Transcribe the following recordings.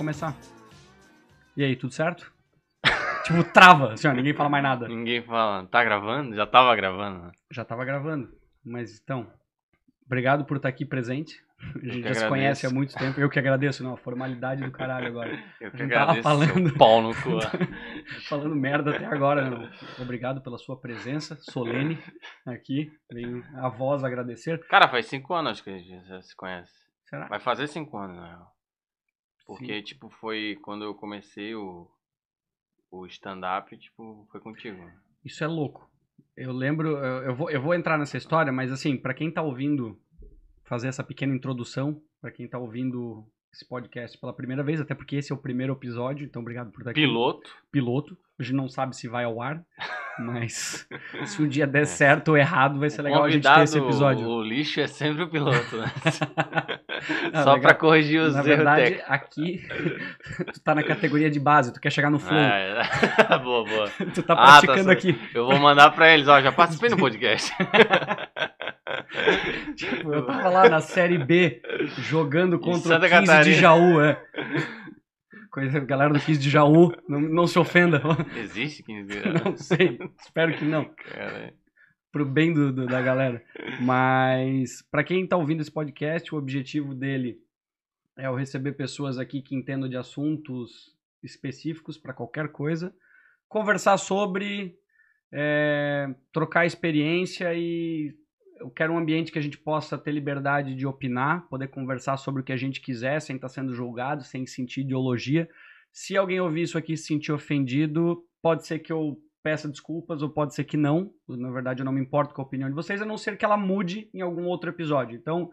começar. E aí, tudo certo? tipo, trava, assim, ó, ninguém fala mais nada. Ninguém fala. Tá gravando? Já tava gravando. né? Já tava gravando. Mas então, obrigado por estar aqui presente. A gente já se agradeço. conhece há muito tempo. Eu que agradeço, não, a formalidade do caralho agora. Eu que não tava agradeço falando. seu pau no cu. Falando merda até agora, não. Obrigado pela sua presença solene aqui. Venho a voz agradecer. Cara, faz cinco anos que a gente já se conhece. Será? Vai fazer cinco anos, na real. Porque, tipo, foi quando eu comecei o, o stand-up, tipo, foi contigo. Isso é louco. Eu lembro, eu, eu vou, eu vou entrar nessa história, mas assim, pra quem tá ouvindo, fazer essa pequena introdução, pra quem tá ouvindo esse podcast pela primeira vez, até porque esse é o primeiro episódio, então obrigado por estar aqui. Piloto. Piloto. A gente não sabe se vai ao ar, mas se um dia der certo ou errado, vai ser legal a gente ter esse episódio. O lixo é sempre o piloto, né? Ah, Só pra corrigir os Na erros verdade, técnicos. aqui, tu tá na categoria de base, tu quer chegar no flow. É, boa, boa. Tu tá Ah, tá praticando aqui. Eu vou mandar pra eles, ó, já participei no podcast. Tipo, eu tava lá na série B, jogando contra o Santa 15 de Catarina. Jaú, é. Coisa, galera do 15 de Jaú, não, não se ofenda. Existe 15 Não sei, espero que não. Cara, Pro bem do, do- da galera. Mas, pra quem tá ouvindo esse podcast, o objetivo dele é eu receber pessoas aqui que entendam de assuntos específicos pra qualquer coisa, conversar sobre, é, trocar experiência e eu quero um ambiente que a gente possa ter liberdade de opinar, poder conversar sobre o que a gente quiser, sem estar sendo julgado, sem sentir ideologia. Se alguém ouvir isso aqui e se sentir ofendido, pode ser que eu peça desculpas ou pode ser que não. Na verdade, eu não me importo com a opinião de vocês, a não ser que ela mude em algum outro episódio. Então,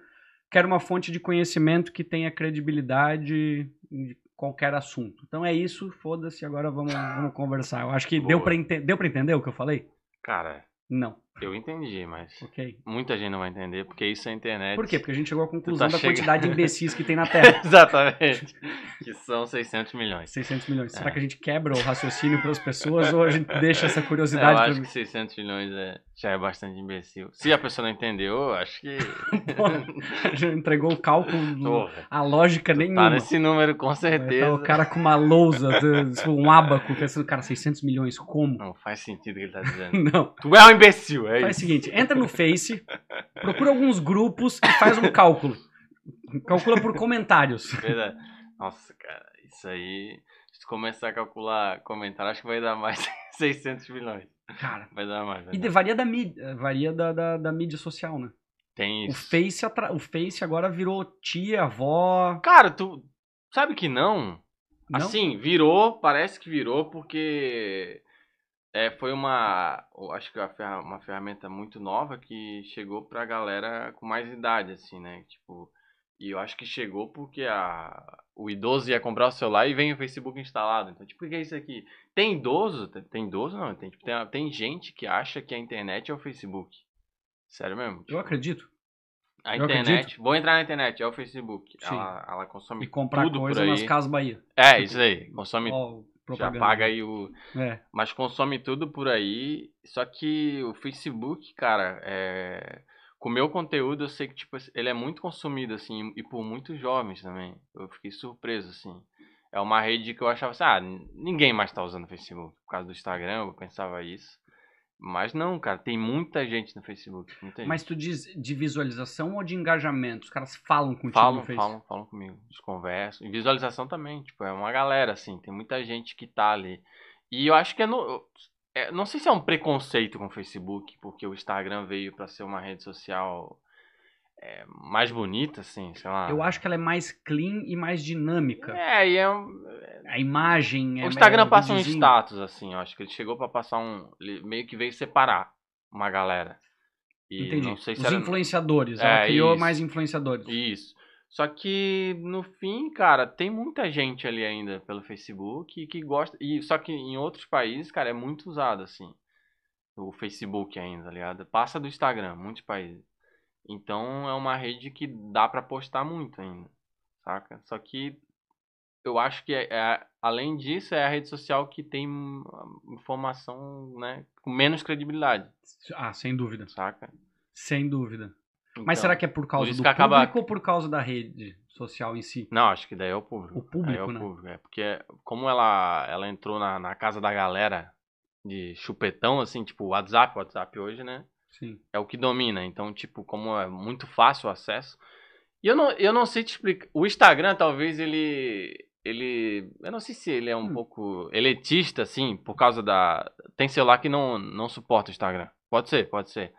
quero uma fonte de conhecimento que tenha credibilidade em qualquer assunto. Então é isso, foda-se, agora vamos, vamos conversar. Eu acho que deu Boa. pra, ente- deu entender o que eu falei? cara, Não. Eu entendi, mas Ok. muita gente não vai entender, porque isso é internet. Por quê? Porque a gente chegou à conclusão tá da chegando. quantidade de imbecis que tem na Terra. Exatamente. Que são 600 milhões. 600 milhões. Será É. que a gente quebra o raciocínio para as pessoas ou a gente deixa essa É, eu curiosidade acho pra... que 600 milhões é, já é bastante imbecil. Se a pessoa não entendeu, eu acho que. Já entregou o cálculo, a lógica tá nenhuma. nesse número com Tá certeza. o cara com uma lousa, tipo, um abaco, pensando, cara, 600 milhões, como? Não faz sentido o que ele tá dizendo. Não. tu é um imbecil, é Faz o isso. seguinte, entra no Face, procura alguns grupos e faz um cálculo. Calcula por comentários. Verdade. Nossa, cara, isso aí. Se tu começar a calcular comentário, acho que vai dar mais 600 milhões. Cara, Vai dar mais. Vai e dar. varia da mídia, varia da, da, da mídia social, né? Tem O isso. Face, atra- o Face agora virou tia, avó. Cara, tu sabe que não? Não? Assim, virou, parece que virou porque é, foi uma, eu acho que uma ferra- uma ferramenta muito nova que chegou pra galera com mais idade, assim, né? Tipo, e eu acho que chegou porque a, o idoso ia comprar o celular e vem o Facebook instalado. Então, tipo, o que é isso aqui? Tem idoso? Tem, idoso não, tem, tipo, tem, tem gente que acha que a internet é o Facebook. Sério mesmo? Eu Tipo, acredito. a eu internet, acredito. vou entrar na internet, é o Facebook. Sim. Ela, ela consome E comprar tudo coisa por aí. nas Casas Bahia. É, isso aí. Consome Ó, já propaganda. paga aí o. É. Mas consome tudo por aí. Só que o Facebook, cara, é. Com o meu conteúdo, eu sei que, tipo, ele é muito consumido, assim, e por muitos jovens também. Eu fiquei surpreso, assim. É uma rede que eu achava assim, ah, ninguém mais tá usando o Facebook. Por causa do Instagram, eu pensava isso. Mas não, cara, tem muita gente no Facebook. Muita gente. Mas tu diz de visualização ou de engajamento? Os caras falam contigo Falam, no Face. falam, falam comigo. Eles conversam. E visualização também, tipo, é uma galera, assim, tem muita gente que tá ali. E eu acho que é no. é- não sei se é um preconceito com o Facebook, porque o Instagram veio pra ser uma rede social é, mais bonita, assim, sei lá. Eu acho que ela é mais clean e mais dinâmica. É, e é um. A imagem é o Instagram é passa um status, assim, eu acho que ele chegou pra passar um. Ele meio que veio separar uma galera. E Entendi. não sei se Os era- influenciadores. É, ela criou isso. mais influenciadores. Isso. Só que no fim, cara, tem muita gente ali ainda pelo Facebook que gosta. E só que em outros países, cara, é muito usado assim. O Facebook ainda, tá ligado? Passa do Instagram, muitos países. Então é uma rede que dá pra postar muito ainda, saca? Só que eu acho que é, é- além disso é a rede social que tem informação, né, com menos credibilidade, Ah, sem dúvida. saca? Sem dúvida. Mas Então, será que é por causa do que acaba- público ou por causa da rede social em si? Não, acho que daí é o público. O público, é o né? público, é. Porque como ela, ela entrou na, na casa da galera de chupetão, assim, tipo, o WhatsApp, WhatsApp hoje, né? Sim. É o que domina. Então, tipo, como é muito fácil o acesso. E eu não, eu não sei te explicar. O Instagram, talvez, ele. Ele. Eu não sei se ele é um Hum. pouco elitista, assim, por causa da. Tem celular que não, não suporta o Instagram. Pode ser, pode ser.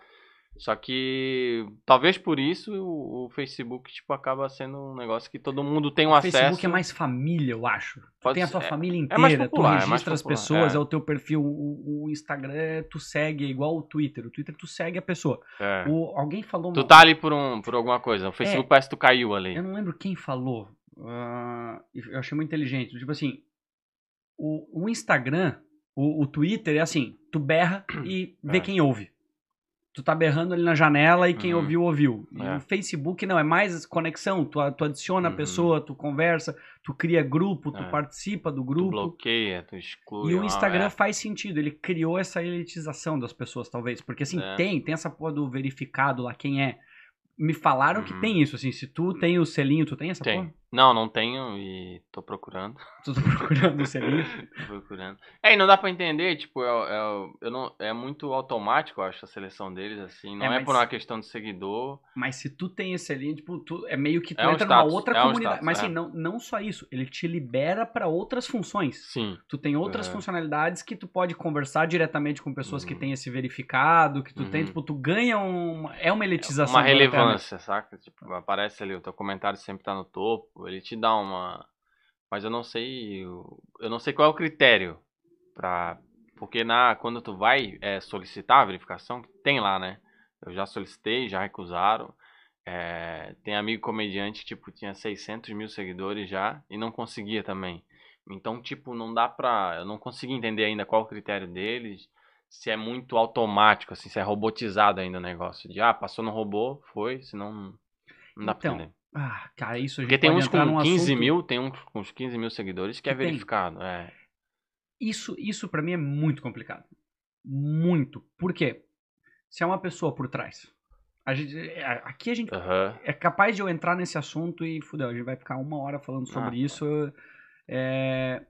Só que talvez por isso o, o Facebook, tipo, acaba sendo um negócio que todo mundo tem um O acesso. Facebook é mais família, eu acho. Pode tem a ser- sua é- família é mais inteira, popular, é tu mais registra as popular, pessoas, é. é. o teu perfil. O, o Instagram, é tu segue, é igual o Twitter. O Twitter, tu segue a pessoa. É. O, alguém falou... Tu uma- tá ali por, um, por alguma coisa. O Facebook parece que tu caiu ali. Eu não lembro quem falou. ah, eu achei muito inteligente. Tipo assim, o, o Instagram, o, o Twitter é assim, tu berra e vê É. quem ouve. Tu tá berrando ali na janela e quem Uhum. ouviu, ouviu. E É. o Facebook não, é mais conexão. Tu, tu adiciona a Uhum. pessoa, tu conversa, tu cria grupo, tu É. participa do Tu grupo. bloqueia, tu exclui. E o Instagram é. faz sentido, ele criou essa elitização das pessoas, talvez. Porque assim, É. tem, tem essa porra do verificado lá, quem é. Me falaram que Uhum. tem isso, assim, se tu tem o selinho, tu tem essa Tem. porra? Não, não tenho e tô procurando. Tu tá procurando o selinho? tô procurando. É, e não dá pra entender, tipo, é, é, eu não, é muito automático, eu acho, a seleção deles, assim. Não É, é, por uma questão de seguidor. Mas se tu tem esse ali, tipo, tu, é meio que tu É um entra status, numa outra é um comunidade. status, Mas é. assim, não, não só isso, ele te libera pra outras funções. Sim. Tu tem outras funcionalidades que tu pode conversar diretamente com pessoas que Uhum. têm esse verificado, que tu tem, Uhum. tipo, tu ganha uma. É uma elitização. Uma internet. relevância, saca? Tipo, aparece ali, o teu comentário sempre tá no topo, ele te dá uma. Mas eu não sei. Eu não sei qual é o critério pra. Porque na, quando tu vai é, solicitar a verificação, tem lá, né? Eu já solicitei, já recusaram. É, tem amigo comediante que, tipo, tinha 600 mil seguidores já e não conseguia também. Então, tipo, não dá pra. Eu não consegui entender ainda qual o critério deles. Se é muito automático, assim, se é robotizado ainda o negócio. De, ah, passou no robô, foi, senão não, dá pra Então, entender. Ah, cara, isso a gente Porque tem uns com 15 assunto- mil, tem uns com uns 15 mil seguidores que é tem. verificado. É. Isso, isso para mim é muito complicado. Muito. Por quê? Se é uma pessoa por trás. A gente, é, aqui a gente Aham. é capaz de eu entrar nesse assunto e fudeu, a gente vai ficar uma hora falando sobre Ah, isso. é,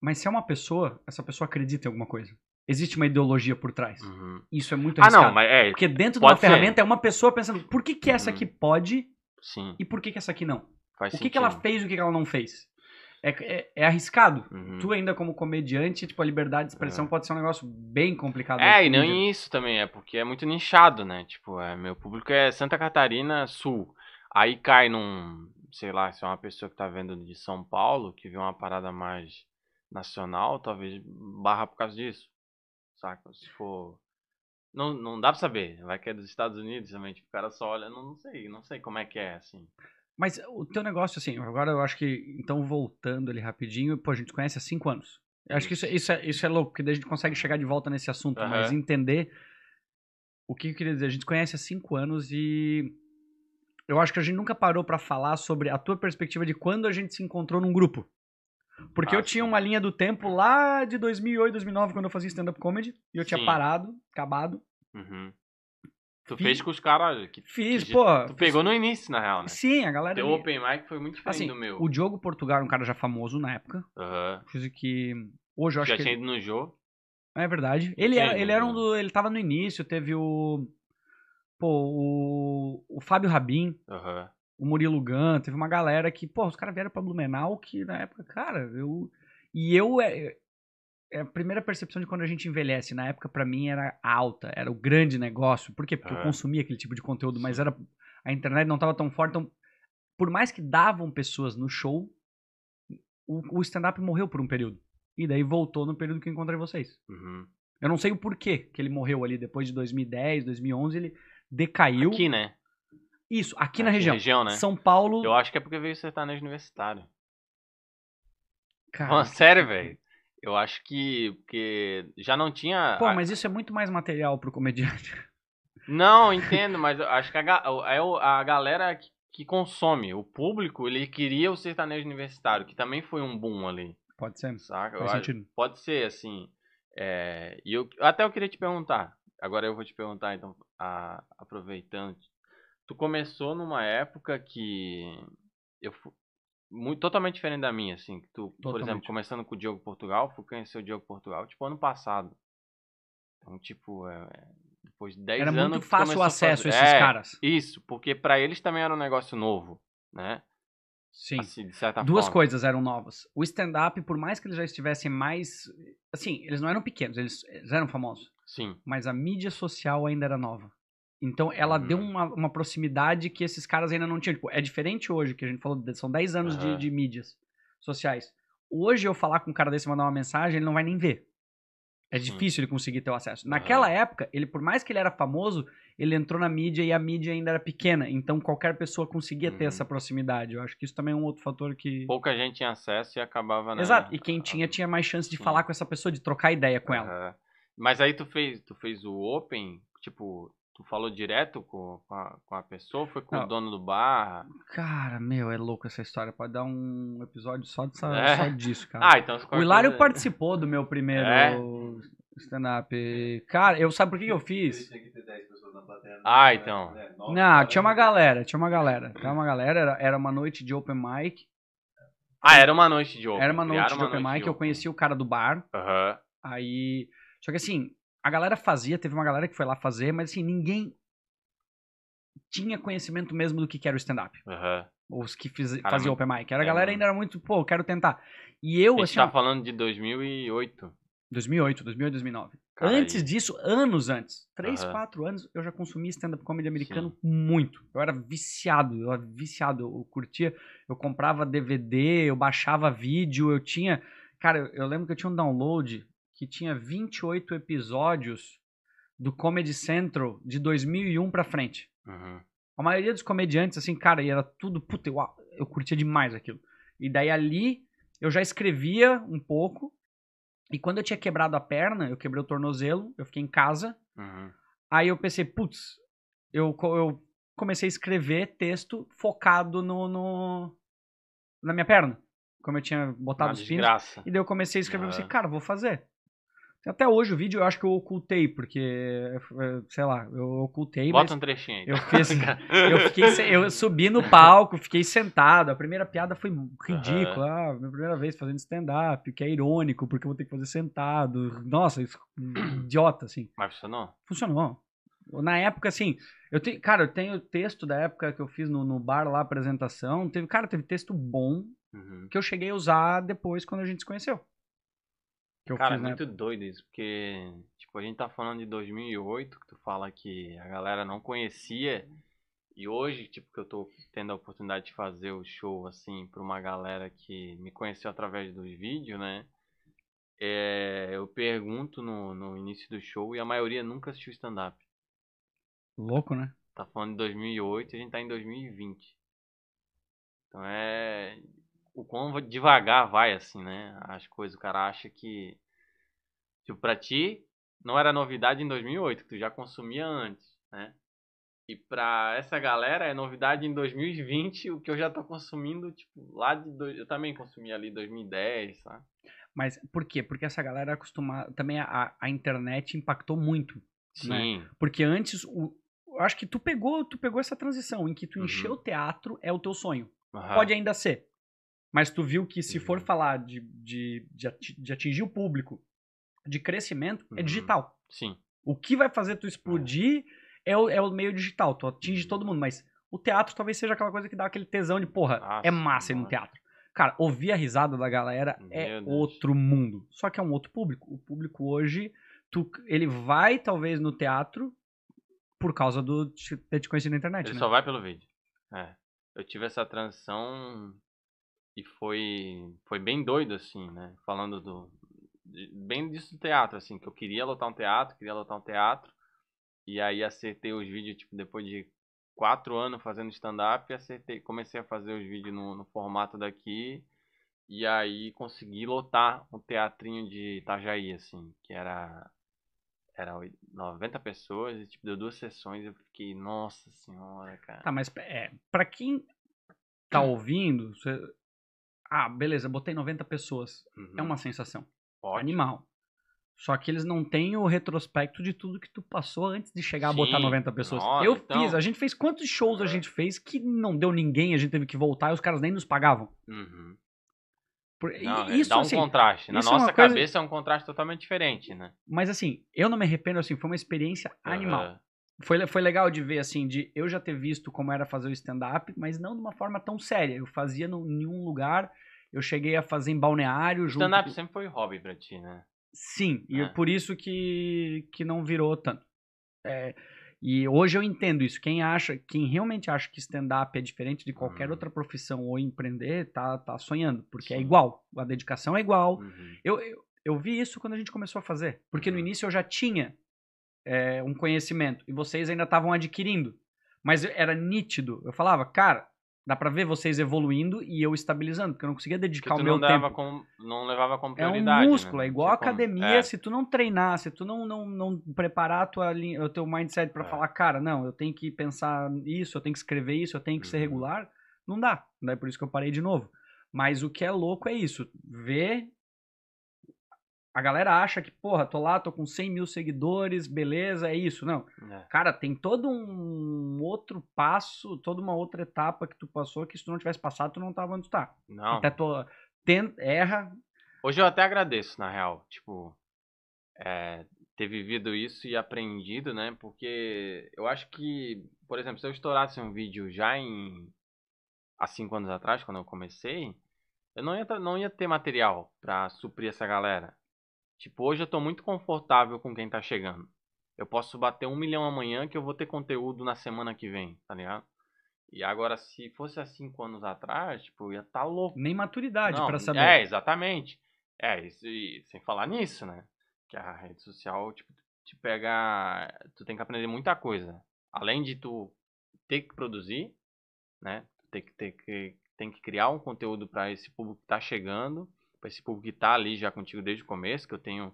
Mas se é uma pessoa, essa pessoa acredita em alguma coisa. Existe uma ideologia por trás. Uhum. Isso é muito Ah, arriscado. não, mas é. Porque dentro de uma ser. ferramenta é uma pessoa pensando, por que, que essa Uhum. aqui pode Sim, e por que, que essa aqui não? faz O que, que ela fez e o que, que ela não fez? É, é, é arriscado. Uhum. Tu ainda como comediante, tipo, a liberdade de expressão É. pode ser um negócio bem complicado. É, e não dia. isso também, é porque é muito nichado, né? Tipo, é, meu público é Santa Catarina Sul. Aí cai num, sei lá, se é uma pessoa que tá vendo de São Paulo, que vê uma parada mais nacional, talvez barra por causa disso. Saca? Se for. Não, não dá pra saber. Vai que é dos Estados Unidos também. Tipo, o cara só olha, não, não sei, não sei como é que é, assim. Mas o teu negócio, assim, agora eu acho que, então voltando ali rapidinho, pô, a gente conhece há cinco anos. Eu acho que isso, isso, é, isso é louco, porque daí a gente consegue chegar de volta nesse assunto, Aham. mas entender o que eu queria dizer. A gente conhece há cinco anos e eu acho que a gente nunca parou pra falar sobre a tua perspectiva de quando a gente se encontrou num grupo. Porque Ah, eu tinha uma linha do tempo lá de 2008, 2009, quando eu fazia stand-up comedy, e eu tinha Sim. parado, acabado. Uhum. Tu fez com os caras que. Fiz, que pô. Tu pegou no início, na real, né? Sim, a galera. Teu ali- open mic foi muito diferente Assim, do meu. o Diogo Portugal era um cara já famoso na época. Aham. Coisa que. Hoje eu acho Já que. tinha ido no jogo. É verdade. Ele era, ele era um do. Ele tava no início, teve o. Pô, o. O Fábio Rabin, Aham. o Murilo Gun, teve uma galera que, pô, os caras vieram pra Blumenau que na época, cara, eu. E eu. É, é a primeira percepção de quando a gente envelhece. Na época, pra mim, era alta, era o grande negócio. Por quê? Porque eu Aham. consumia aquele tipo de conteúdo, mas era. A internet não tava tão forte. Então, por mais que davam pessoas no show, o, o stand-up morreu por um período. E daí voltou no período que eu encontrei vocês. Uhum. Eu não sei o porquê que ele morreu ali depois de 2010, 2011, ele decaiu. Aqui, né? Isso, aqui na Aqui região. região, né? São Paulo. Eu acho que é porque veio sertanejo universitário. Cara, Pô, sério, velho. Eu acho que. Porque já não tinha. pô, a- mas isso é muito mais material pro comediante. Não, entendo, mas eu acho que a, ga- é a galera que, que consome, o público, ele queria o sertanejo universitário, que também foi um boom ali, Pode ser. saca? Faz sentido. pode ser, assim. é, e eu até eu queria te perguntar. Agora eu vou te perguntar, então, a- aproveitando. tu começou numa época que eu muito, totalmente diferente da minha, assim, que tu, por exemplo, Totalmente. começando com o Diogo Portugal, fui conhecer o Diogo Portugal, tipo, ano passado. Então, tipo, é, é, depois de 10 Era anos muito que fácil o acesso a fazer- esses É, caras. Isso, porque pra eles também era um negócio novo, né? Sim. Assim, de certa Duas forma. coisas eram novas. O stand-up, por mais que eles já estivessem mais. Assim, eles não eram pequenos, eles, eles eram famosos. Sim. Mas a mídia social ainda era nova. Então ela deu Uhum. uma, uma proximidade que esses caras ainda não tinham. Tipo, é diferente hoje, que a gente falou, de- são 10 anos de, Aham. de mídias sociais. Hoje eu falar com um cara desse e mandar uma mensagem, ele não vai nem ver. É difícil ele conseguir ter o acesso. Naquela época, ele, por mais que ele era famoso, ele entrou na mídia e a mídia ainda era pequena. Então qualquer pessoa conseguia ter Uhum. essa proximidade. Eu acho que isso também é um outro fator que. Pouca gente tinha acesso e acabava, né? Exato. E quem tinha, tinha mais chance de falar com essa pessoa, de trocar ideia com ela. Mas aí tu fez, tu fez o Open, tipo, tu falou direto com, com, a, com a pessoa, foi com Não. o dono do bar? Cara, meu, é louco essa história. Pode dar um episódio só, dessa, É? só disso, cara. Ah, então... o Hilário participou do meu primeiro É? stand-up. Cara, eu sabe por que, que eu fiz? Tinha que ter 10 pessoas na plateia. né? Ah, então. É, nove, Não, tinha uma galera, tinha uma galera. Tinha uma galera, era, era uma noite de open mic. Ah, era uma noite de Open. Era uma noite criaram de open mic, eu conheci o cara do bar. Aham. Aí. Só que assim, a galera fazia, teve uma galera que foi lá fazer, mas assim, ninguém tinha conhecimento mesmo do que que era o stand-up. Aham. Os que fiz, Cara, faziam open mic. Era, a galera ainda era muito, pô, quero tentar. E eu, A gente assim, tá falando de 2008. 2008, 2008, 2009. Cara, antes aí- disso, anos antes, três, Aham. quatro anos, eu já consumia stand-up comedy americano muito. Eu era viciado, eu era viciado, eu curtia, eu comprava DVD, eu baixava vídeo, eu tinha... Cara, eu lembro que eu tinha um download que tinha 28 episódios do Comedy Central de 2001 pra frente. Uhum. A maioria dos comediantes, assim, cara, e era tudo, puta, eu, eu curtia demais aquilo. E daí ali, eu já escrevia um pouco, e quando eu tinha quebrado a perna, eu quebrei o tornozelo, eu fiquei em casa, Uhum. aí eu pensei, putz, eu, eu comecei a escrever texto focado no, no na minha perna, como eu tinha botado Uma os desgraça. E daí eu comecei a escrever, eu Aham. pensei, cara, vou fazer. Até hoje o vídeo eu acho que eu ocultei, porque, eh, sei lá, eu ocultei, Bota um trechinho aí. eu fiz, eu fiquei, eu subi no palco, fiquei sentado. A primeira piada foi ridícula. Ah, minha primeira vez fazendo stand-up, que é irônico, porque eu vou ter que fazer sentado. Nossa, isso, idiota, assim. Mas funcionou? Funcionou. Na época, assim, eu tenho, cara, eu tenho texto da época que eu fiz no, no bar lá, apresentação. Teve, cara, teve texto bom Uhum. que eu cheguei a usar depois quando a gente se conheceu. Que eu Cara, é fiz, né? muito doido isso, porque, tipo, a gente tá falando de 2008, que tu fala que a galera não conhecia, e hoje, tipo, que eu tô tendo a oportunidade de fazer o show, assim, pra uma galera que me conheceu através dos vídeos, né? É, eu pergunto no, no início do show e a maioria nunca assistiu stand-up. Louco, né? Tá falando de 2008 e a gente tá em 2020. Então é. O quão devagar vai, assim, né? As coisas. O cara acha que. Tipo, pra ti, não era novidade em 2008, que tu já consumia antes, né? E pra essa galera é novidade em 2020, o que eu já tô consumindo, tipo, lá de. dois- Eu também consumi ali em 2010, sabe? Mas por quê? Porque essa galera acostumada. Também a, a internet impactou muito. Né? Sim. Porque antes, o, eu acho que tu pegou, tu pegou essa transição em que tu Uhum. encher o teatro é o teu sonho. aham, Pode ainda ser. Mas tu viu que se for Uhum. falar de, de, de, ati- de atingir o público, de crescimento, é Uhum. digital. Sim. O que vai fazer tu explodir é o, é o meio digital. Tu atinge Uhum. todo mundo. Mas o teatro talvez seja aquela coisa que dá aquele tesão de, porra, Nossa, é massa ir no teatro. Cara, ouvir a risada da galera é Meu Deus. outro mundo. Só que é um outro público. O público hoje, tu, ele vai talvez no teatro por causa do te- ter te conhecido na internet, Ele né? só vai pelo vídeo. É. Eu tive essa transição e foi foi bem doido assim, né? Falando do de- bem disso do teatro assim, que eu queria lotar um teatro, queria lotar um teatro. E aí acertei os vídeos tipo depois de quatro anos fazendo stand-up, acertei, comecei a fazer os vídeos no, no formato daqui. E aí consegui lotar um teatrinho de Itajaí, assim, que era era oi- 90 pessoas e tipo deu duas sessões, eu fiquei, nossa senhora, cara. Tá, mas é, pra quem tá ouvindo, você... ah, beleza, botei 90 pessoas. Uhum. É uma sensação Ótimo. animal. Só que eles não têm o retrospecto de tudo que tu passou antes de chegar a botar Sim. 90 pessoas. Nossa, eu então- fiz, a gente fez quantos shows a gente fez que não deu ninguém, a gente teve que voltar e os caras nem nos pagavam. Uhum. Por- Não, é, isso dá um assim, contraste. Na é nossa coisa- cabeça é um contraste totalmente diferente, né? mas assim, eu não me arrependo assim, foi uma experiência animal. Foi, foi legal de ver, assim, de eu já ter visto como era fazer o stand-up, mas não de uma forma tão séria. Eu fazia em um lugar, eu cheguei a fazer em balneário. Stand-up com- sempre foi hobby pra ti, né? Sim, e É. é por isso que, que não virou tanto. É, e hoje eu entendo isso. Quem acha, quem realmente acha que stand-up é diferente de qualquer Hum. outra profissão ou empreender, tá, tá sonhando. Porque é Sim. igual. A dedicação é igual. Uhum. Eu, eu, eu vi isso quando a gente começou a fazer. Porque no Uhum. início eu já tinha é, um conhecimento e vocês ainda estavam adquirindo. Mas era nítido. Eu falava, cara, dá pra ver vocês evoluindo e eu estabilizando, porque eu não conseguia dedicar o meu não, tempo. como, não levava como É prioridade. um músculo, né? é igual a academia. É. Se tu não treinar, se tu não, não, não preparar a tua linha, o teu mindset pra É. falar, cara, não, eu tenho que pensar isso, eu tenho que escrever isso, eu tenho que ser Uhum. regular, não dá. Daí por isso que eu parei de novo. Mas o que é louco é isso, ver. A galera acha que, porra, tô lá, tô com 100 mil seguidores, beleza, é isso. Não. É. Cara, tem todo um outro passo, toda uma outra etapa que tu passou que se tu não tivesse passado, tu não tava onde tu tá. Não. Até tu tenta, erra, Hoje eu até agradeço, na real. Tipo, é, ter vivido isso e aprendido, né? Porque eu acho que, por exemplo, se eu estourasse um vídeo já em. há cinco anos atrás, quando eu comecei, eu não ia, não ia ter material pra suprir essa galera. Tipo, hoje eu tô muito confortável com quem tá chegando. Eu posso bater um milhão amanhã que eu vou ter conteúdo na semana que vem, tá ligado? E agora, se fosse há cinco anos atrás, tipo, eu ia tá louco. nem maturidade Não, pra saber. É, exatamente. É, isso, e sem falar nisso, né? Que a rede social, tipo, te pega. Tu tem que aprender muita coisa. Além de tu ter que produzir, né? Tu tem que, ter que, tem que criar um conteúdo para esse público que tá chegando, para esse público que tá ali já contigo desde o começo, que eu tenho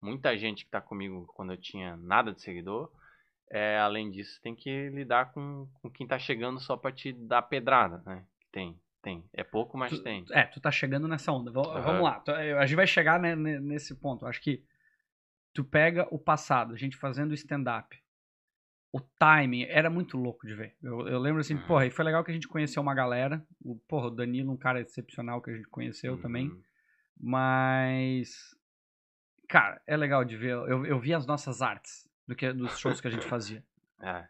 muita gente que tá comigo quando eu tinha nada de seguidor. É, além disso, tem que lidar com, com quem tá chegando só pra te dar pedrada, né? Tem, tem. É pouco, mas Tu- tem. É, tu tá chegando nessa onda. Va- Aham. Vamos lá. Tu- A gente vai chegar né, ne- nesse ponto. Acho que tu pega o passado, a gente fazendo stand-up. O timing era muito louco de ver. Eu, eu lembro assim, Uhum. porra, e foi legal que a gente conheceu uma galera. O, porra, o Danilo, um cara excepcional que a gente conheceu também. Mas. Cara, é legal de ver. Eu, eu vi as nossas artes do que, dos shows que a gente fazia. É.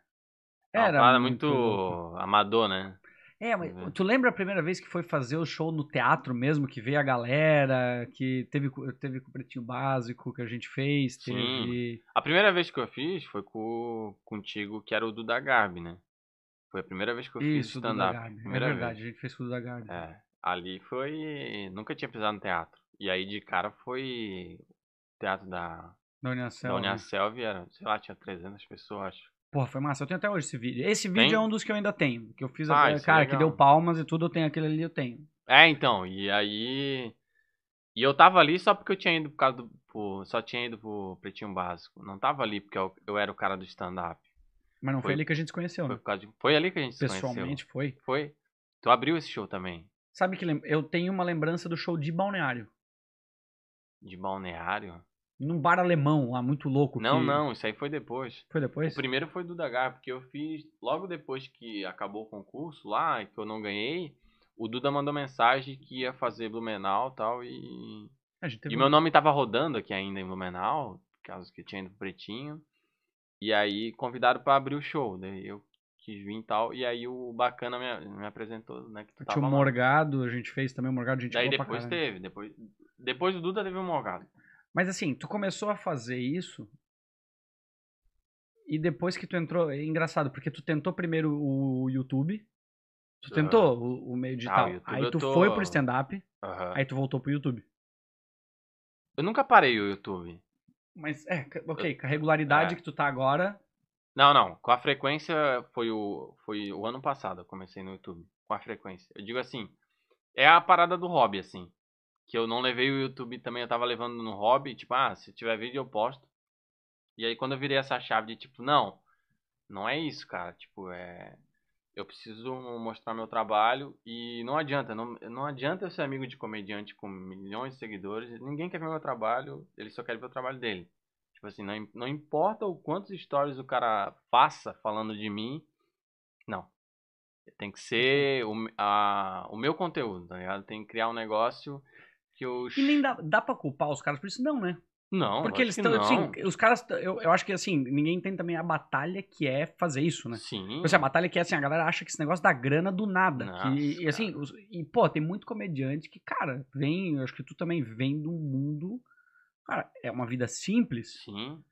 É uma Era parada muito muito, amador, né? É, mas tu lembra a primeira vez que foi fazer o show no teatro mesmo, que veio a galera, que teve, teve com o Pretinho Básico que a gente fez, Sim. teve... A primeira vez que eu fiz foi com, contigo, que era o Duda Garbi, né? Foi a primeira vez que eu fiz Isso, do stand-up. É Primeira verdade, vez. a gente fez com o da Garbi. É. Ali foi. Nunca tinha pisado no teatro. E aí de cara foi. O teatro da, Da da Uniacel. né? Uniaselv era, sei lá, tinha 300 pessoas, acho. Porra, foi massa. Eu tenho até hoje esse vídeo. Esse vídeo Tem? é um dos que eu ainda tenho. Que eu fiz, Ah, a... isso é cara, que legal. deu palmas e tudo, eu tenho aquele ali, eu tenho. É, então, e aí. E eu tava ali só porque eu tinha ido por causa do. por- só tinha ido pro Pretinho Básico. Não tava ali porque eu, eu era o cara do stand-up. Mas não foi, Foi- ali que a gente se conheceu, Foi, né? de- foi ali que a gente se Pessoalmente foi. conheceu. Foi. Tu abriu esse show também. Sabe que lem- eu tenho uma lembrança do show de Balneário. De balneário? Num bar alemão lá, muito louco. Não, que- não, isso aí foi depois. Foi depois? O primeiro foi do Dagar, porque eu fiz logo depois que acabou o concurso lá, que eu não ganhei. O Duda mandou mensagem que ia fazer Blumenau e tal, e. Teve E um- meu nome tava rodando aqui ainda em Blumenau, causa que eu tinha ido pro Pretinho. E aí convidaram pra abrir o show, daí eu quis vir e tal, e aí o Bacana me, me apresentou, né, que tu Tinha o. Morgado, a gente fez também o Morgado, a gente Daí depois teve, depois, depois do Duda teve o Morgado. Mas assim, tu começou a fazer isso e depois que tu entrou, é engraçado, porque tu tentou primeiro o YouTube, tu tentou o, o meio Ah, digital, o YouTube aí tu tô- foi pro stand-up, Aham. aí tu voltou pro YouTube. Eu nunca parei o YouTube. Mas é, ok, com a regularidade É. que tu tá agora, Não, não. Com a frequência foi o, foi o ano passado eu comecei no YouTube. Com a frequência. Eu digo assim, é a parada do hobby, assim. Que eu não levei o YouTube também, eu tava levando no hobby, tipo, ah, se tiver vídeo eu posto. E aí quando eu virei essa chave de tipo, não, não é isso, cara. Tipo, é. eu preciso mostrar meu trabalho e não adianta, não, não adianta eu ser amigo de comediante com milhões de seguidores, ninguém quer ver meu trabalho, ele só quer ver o trabalho dele. Tipo assim, não, não importa o quantos stories o cara faça falando de mim, não. Tem que ser o, a, o meu conteúdo, tá ligado? Tem que criar um negócio que eu... E nem dá, dá pra culpar os caras por isso, não, né? Não, Porque eles estão, assim, os caras, eu, eu acho que assim, ninguém tem também a batalha que é fazer isso, né? Sim. Tipo assim, a batalha que é assim, a galera acha que esse negócio dá grana do nada. Nossa, que, e assim, os- e pô, tem muito comediante que, cara, vem, eu acho que tu também vem de um mundo, cara, é uma vida simples. Sim.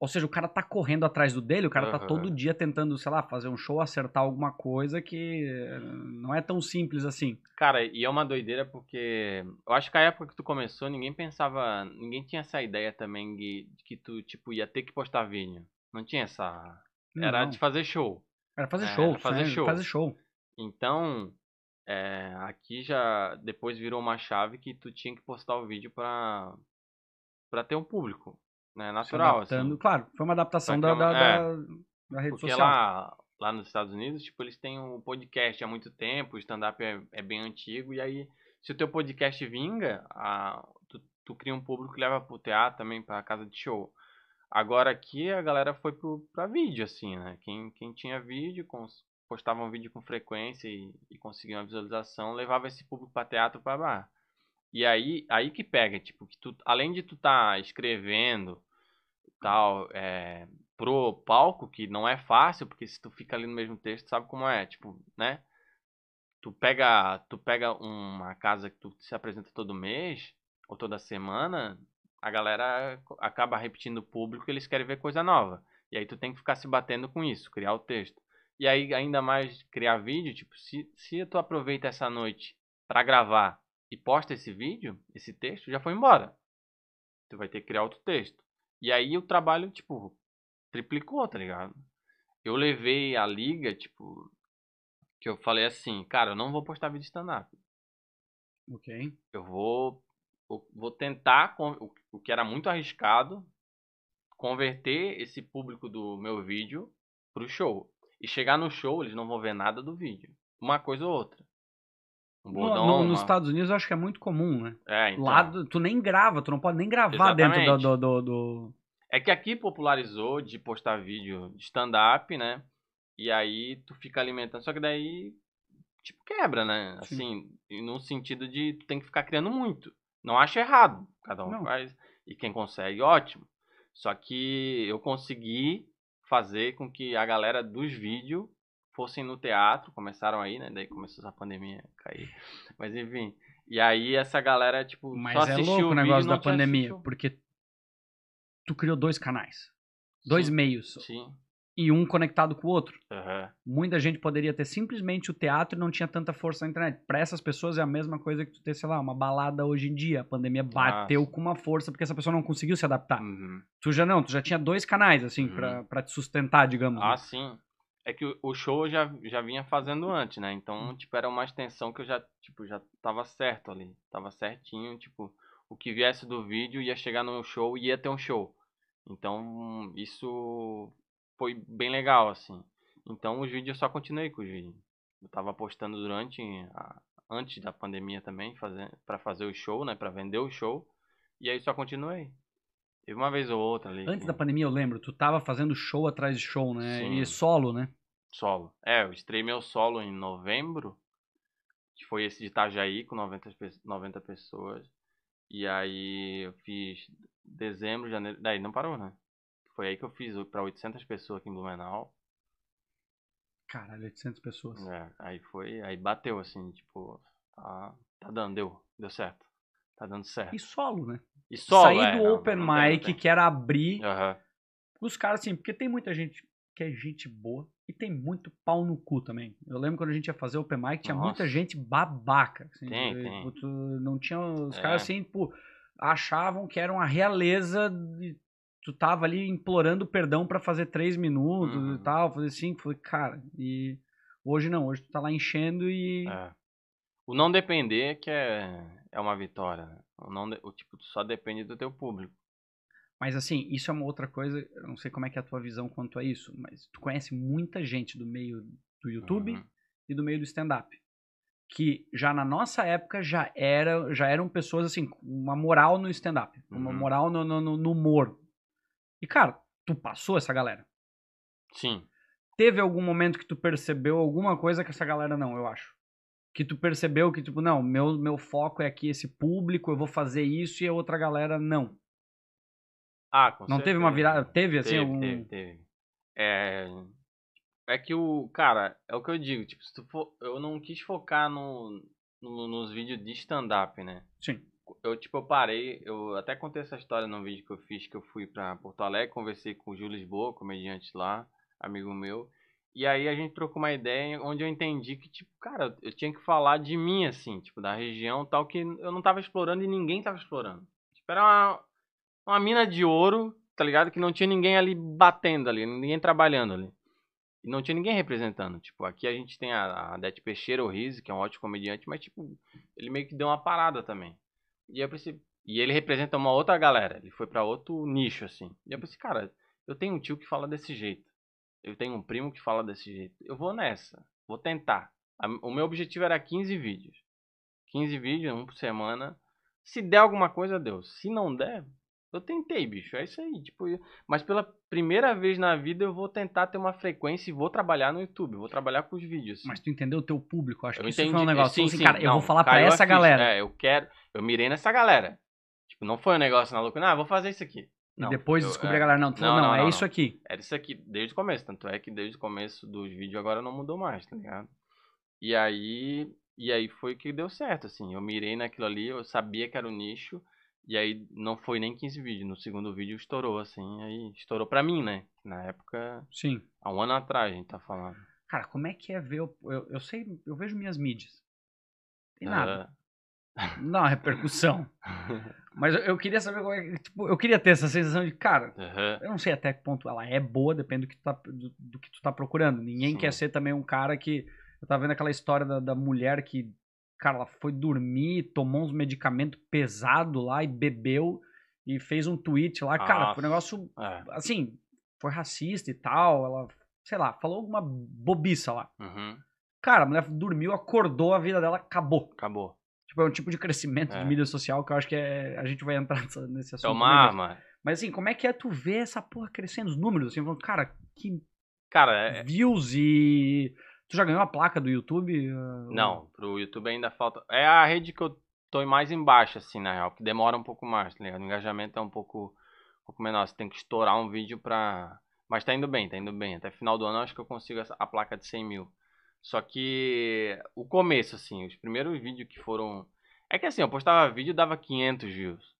Ou seja, o cara tá correndo atrás do dele, o cara tá Aham. todo dia tentando, sei lá, fazer um show, acertar alguma coisa que eh, não é tão simples assim. Cara, e é uma doideira porque eu acho que a época que tu começou, ninguém pensava, ninguém tinha essa ideia também de, de que tu, tipo, ia ter que postar vídeo. Não tinha essa... Era Não, de fazer show. era fazer é, show, era fazer né? show. fazer show. Então, é, aqui já depois virou uma chave que tu tinha que postar o vídeo pra, pra ter um público, né? Natural, assim. Claro, foi uma adaptação da, é uma- da, é. da, da rede Porque social. lá, lá nos Estados Unidos, tipo, eles têm um podcast há muito tempo, o stand-up é, é bem antigo, e aí, se o teu podcast vinga, a, tu, tu cria um público que leva pro teatro também, pra casa de show. Agora aqui a galera foi pro, pra vídeo, assim, né? Quem, quem tinha vídeo, cons- postava um vídeo com frequência e, e conseguia uma visualização, levava esse público pra teatro, pra bar. E aí, aí que pega, tipo, que tu, além de tu tá escrevendo tal, é, pro palco, que não é fácil, porque se tu fica ali no mesmo texto, sabe como é, tipo, né? Tu pega, tu pega uma casa que tu se apresenta todo mês, ou toda semana, a galera acaba repetindo o público, eles querem ver coisa nova. E aí tu tem que ficar se batendo com isso, criar o texto. E aí, ainda mais criar vídeo, tipo, se, se tu aproveita essa noite pra gravar e posta esse vídeo, esse texto, já foi embora. Tu vai ter que criar outro texto. E aí o trabalho, tipo, triplicou, tá ligado? Eu levei a liga, tipo, que eu falei assim, cara, eu não vou postar vídeo stand-up. Ok. Eu vou, eu vou tentar, o que era muito arriscado, converter esse público do meu vídeo pro show. E chegar no show, eles não vão ver nada do vídeo. Uma coisa ou outra. Um No- bordão, no- uma- nos Estados Unidos eu acho que é muito comum, né? É, então. Lá tu nem grava, tu não pode nem gravar dentro Exatamente. do, do, do- do- É que aqui popularizou de postar vídeo de stand-up, né? E aí tu fica alimentando. Só que daí, tipo, quebra, né? Sim. Assim, no sentido de tu tem que ficar criando muito. Não acho errado. Cada um Não. faz. E quem consegue, ótimo. Só que eu consegui fazer com que a galera dos vídeos fossem no teatro. Começaram aí, né? Daí começou essa pandemia a cair. Mas enfim. E aí essa galera, tipo, Mas só é assistiu louco o e negócio da pandemia, assistido. porque tu criou dois canais, dois Sim, meios, Sim. e um conectado com o outro. Aham. Muita gente poderia ter simplesmente o teatro e não tinha tanta força na internet. Pra essas pessoas é a mesma coisa que tu ter, sei lá, uma balada hoje em dia. A pandemia bateu Nossa. com uma força porque essa pessoa não conseguiu se adaptar. Uhum. Tu já não, tu já tinha dois canais, assim, Uhum. pra, pra te sustentar, digamos. Ah, né? sim. É que o- show eu já, já vinha fazendo antes, né? Então, tipo, era uma extensão que eu já, tipo, já tava certo ali. Tava certinho, tipo, o que viesse do vídeo ia chegar no show e ia ter um show. Então, isso foi bem legal, assim. Então, os vídeos eu só continuei com os vídeos. Eu tava postando durante, a- antes da pandemia também, fazer, pra fazer o show, né? Pra vender o show. E aí só continuei. Teve uma vez ou outra ali. Antes que- da pandemia, eu lembro, tu tava fazendo show atrás de show, né? Sim. E solo, né? Solo. É, eu estreiei meu solo em novembro, que foi esse de Itajaí, com 90, pe- 90 pessoas. E aí eu fiz dezembro, janeiro. Daí não parou, né? Foi aí que eu fiz pra 800 pessoas aqui em Blumenau. Caralho, 800 pessoas. É, aí foi, aí bateu assim, tipo, tá, tá dando, deu, deu certo. Tá dando certo. E solo, né? E solo, Sair é, do não, open não mic, que era abrir Aham. os caras, assim, porque tem muita gente que é gente boa e tem muito pau no cu também. Eu lembro quando a gente ia fazer open mic, tinha muita Nossa. gente babaca. Assim, Tem, e, tem. não tinha. Os É. caras assim, pô, achavam que era uma realeza. E tu tava ali implorando perdão pra fazer três minutos Uhum. e tal, fazer cinco. Falei, cara, e hoje não, hoje tu tá lá enchendo e. É. O não depender que é, é uma vitória. né? O, não de- o tipo, tu só depende do teu público. Mas assim, isso é uma outra coisa, eu não sei como é que é a tua visão quanto a isso, mas tu conhece muita gente do meio do YouTube Uhum. e do meio do stand-up. Que já na nossa época já, era, já eram pessoas assim, com uma moral no stand-up, uma Uhum. moral no, no, no- no humor. E, cara, tu passou essa galera. Sim. Teve algum momento que tu percebeu alguma coisa que essa galera não, eu acho. Que tu percebeu que, tipo, não, meu, meu foco é aqui esse público, eu vou fazer isso e a outra galera não. Ah, com Não teve uma certeza. virada? Teve, assim, Teve, algum. teve, teve. É, é que o. Cara, é o que eu digo. Tipo, se tu for, eu não quis focar no, no- nos vídeos de stand-up, né? Sim. Eu, tipo, eu parei. Eu até contei essa história num vídeo que eu fiz que eu fui pra Porto Alegre, conversei com o Gil Lisboa, comediante lá, amigo meu. E aí a gente trocou uma ideia onde eu entendi que, tipo, cara, eu tinha que falar de mim, assim, tipo, da região tal, que eu não tava explorando e ninguém tava explorando. Tipo, era uma, uma mina de ouro, tá ligado? Que não tinha ninguém ali batendo ali, ninguém trabalhando ali. E não tinha ninguém representando. Tipo, aqui a gente tem a, a Adete Peixeira, o Rizzi, que é um ótimo comediante, mas, tipo, ele meio que deu uma parada também. E eu pensei, e ele representa uma outra galera, ele foi pra outro nicho, assim. E eu pensei, cara, eu tenho um tio que fala desse jeito. Eu tenho um primo que fala desse jeito. Eu vou nessa, vou tentar. O meu objetivo era 15 vídeos. 15 vídeos, um por semana. Se der alguma coisa, deu. Se não der, eu tentei, bicho. É isso aí. Tipo, eu- mas pela primeira vez na vida eu vou tentar ter uma frequência e vou trabalhar no YouTube. Vou trabalhar com os vídeos. assim. Mas tu entendeu o teu público? Acho Eu que isso entendi. foi um negócio. Sim, Falou assim, sim, cara, eu não, vou falar pra caiu a essa galera. É, eu quero. Eu mirei nessa galera. Tipo, não foi um negócio na loucura. Ah, vou fazer isso aqui. E Não, depois eu- descobri é, a galera, não, tu Não, não, não, é isso aqui. Era isso aqui desde o começo. Tanto é que desde o começo dos vídeos agora não mudou mais, tá ligado? E aí. E aí foi que deu certo, assim. Eu mirei naquilo ali, eu sabia que era o nicho. E aí não foi nem 15 vídeos. No segundo vídeo estourou, assim. Aí estourou pra mim, né? Na época, Sim. há um ano atrás a gente tá falando. Cara, como é que é ver. o- Eu, eu sei, eu vejo minhas mídias. Tem nada. Não dá uma repercussão. Mas eu, eu queria saber como é que. Tipo, eu queria ter essa sensação de, cara, aham. eu não sei até que ponto ela é boa, depende do que tu tá, do, do que tu tá procurando. Ninguém Sim. quer ser também um cara que. Eu tava vendo aquela história da, da mulher que, cara, ela foi dormir, tomou uns medicamentos pesados lá e bebeu e fez um tweet lá. Cara, foi um negócio É. assim, foi racista e tal. Ela, sei lá, falou alguma bobiça lá. Uhum. Cara, a mulher dormiu, acordou, a vida dela acabou. Acabou. Tipo, é um tipo de crescimento É. de mídia social que eu acho que é, a gente vai entrar nesse É assunto. uma também, mas- arma. Mas assim, como é que é tu ver essa porra crescendo, os números, assim, falando, cara, que Cara, é, views e... Tu já ganhou a placa do YouTube? Ah, Não, pro YouTube ainda falta. É a rede que eu tô mais embaixo, assim, na real, que demora um pouco mais, tá ligado? O engajamento é um pouco, um pouco menor. Você tem que estourar um vídeo pra. Mas tá indo bem, tá indo bem. Até final do ano eu acho que eu consigo a placa de 100 mil. Só que o começo, assim, os primeiros vídeos que foram. É que assim, eu postava vídeo e dava 500 views.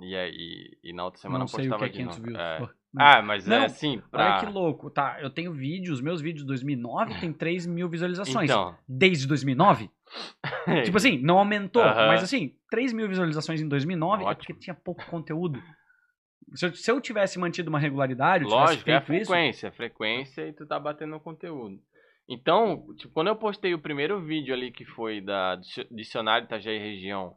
E aí, e na outra semana Não sei o postava que é de 500 novo. views. É. Pô, Ah, mas Não, é assim, pra. Olha que louco, tá? Eu tenho vídeos, meus vídeos de 2009 tem 3 mil visualizações. Então. Desde 2009? Tipo assim, não aumentou, Aham. mas assim, 3 mil visualizações em 2009 é Ótimo. porque tinha pouco conteúdo. Se eu, se eu tivesse mantido uma regularidade, eu tivesse Lógico, é a feito isso, frequência, é frequência e tu tá batendo conteúdo. Então, tipo, quando eu postei o primeiro vídeo ali que foi da Dicio- Dicionário Itajaí Região,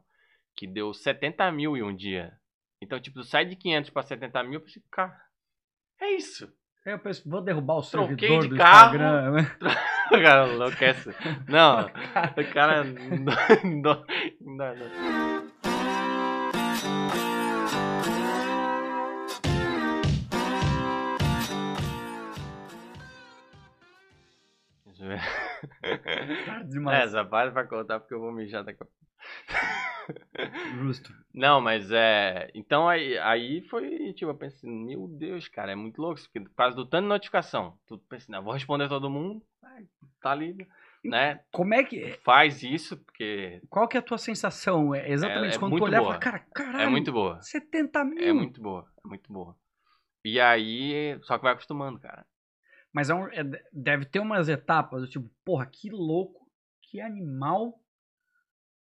que deu 70 mil em um dia. Então, tipo, sai de 500 pra 70 mil, eu pensei, cara, é isso. Aí eu penso, vou derrubar o Troquei servidor de do carro. Instagram. né? O cara enlouquece. Não, o cara... não- não- não- Tarde É, demais. essa parte pra contar porque eu vou mijar daqui a pouco. Justo. Não, mas é. Então aí, aí foi, tipo, eu pensei, meu Deus, cara, é muito louco. isso, Porque por causa do tanto de notificação. Tu pensa, não, vou responder todo mundo. Tá ali, né? Como é que. Faz isso, porque Qual que é a tua sensação? É exatamente É- é. Quando tu olhar e cara, caralho, é muito boa. 70 mil. É muito boa, é muito boa. E aí, só que vai acostumando, cara. Mas é um- é- deve ter umas etapas, do tipo, porra, que louco, que animal.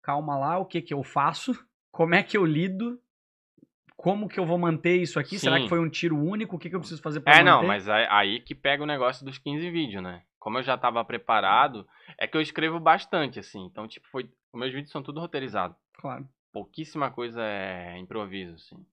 Calma lá, o que que eu faço? Como é que eu lido? Como que eu vou manter isso aqui? Será Sim. que foi um tiro único? O que que eu preciso fazer pra É, manter? não, mas aí, que pega o negócio dos 15 vídeos, né? Como eu já tava preparado, é que eu escrevo bastante, assim. Então, tipo, foi. Os meus vídeos são tudo roteirizados. Claro. pouquíssima coisa é improviso, assim.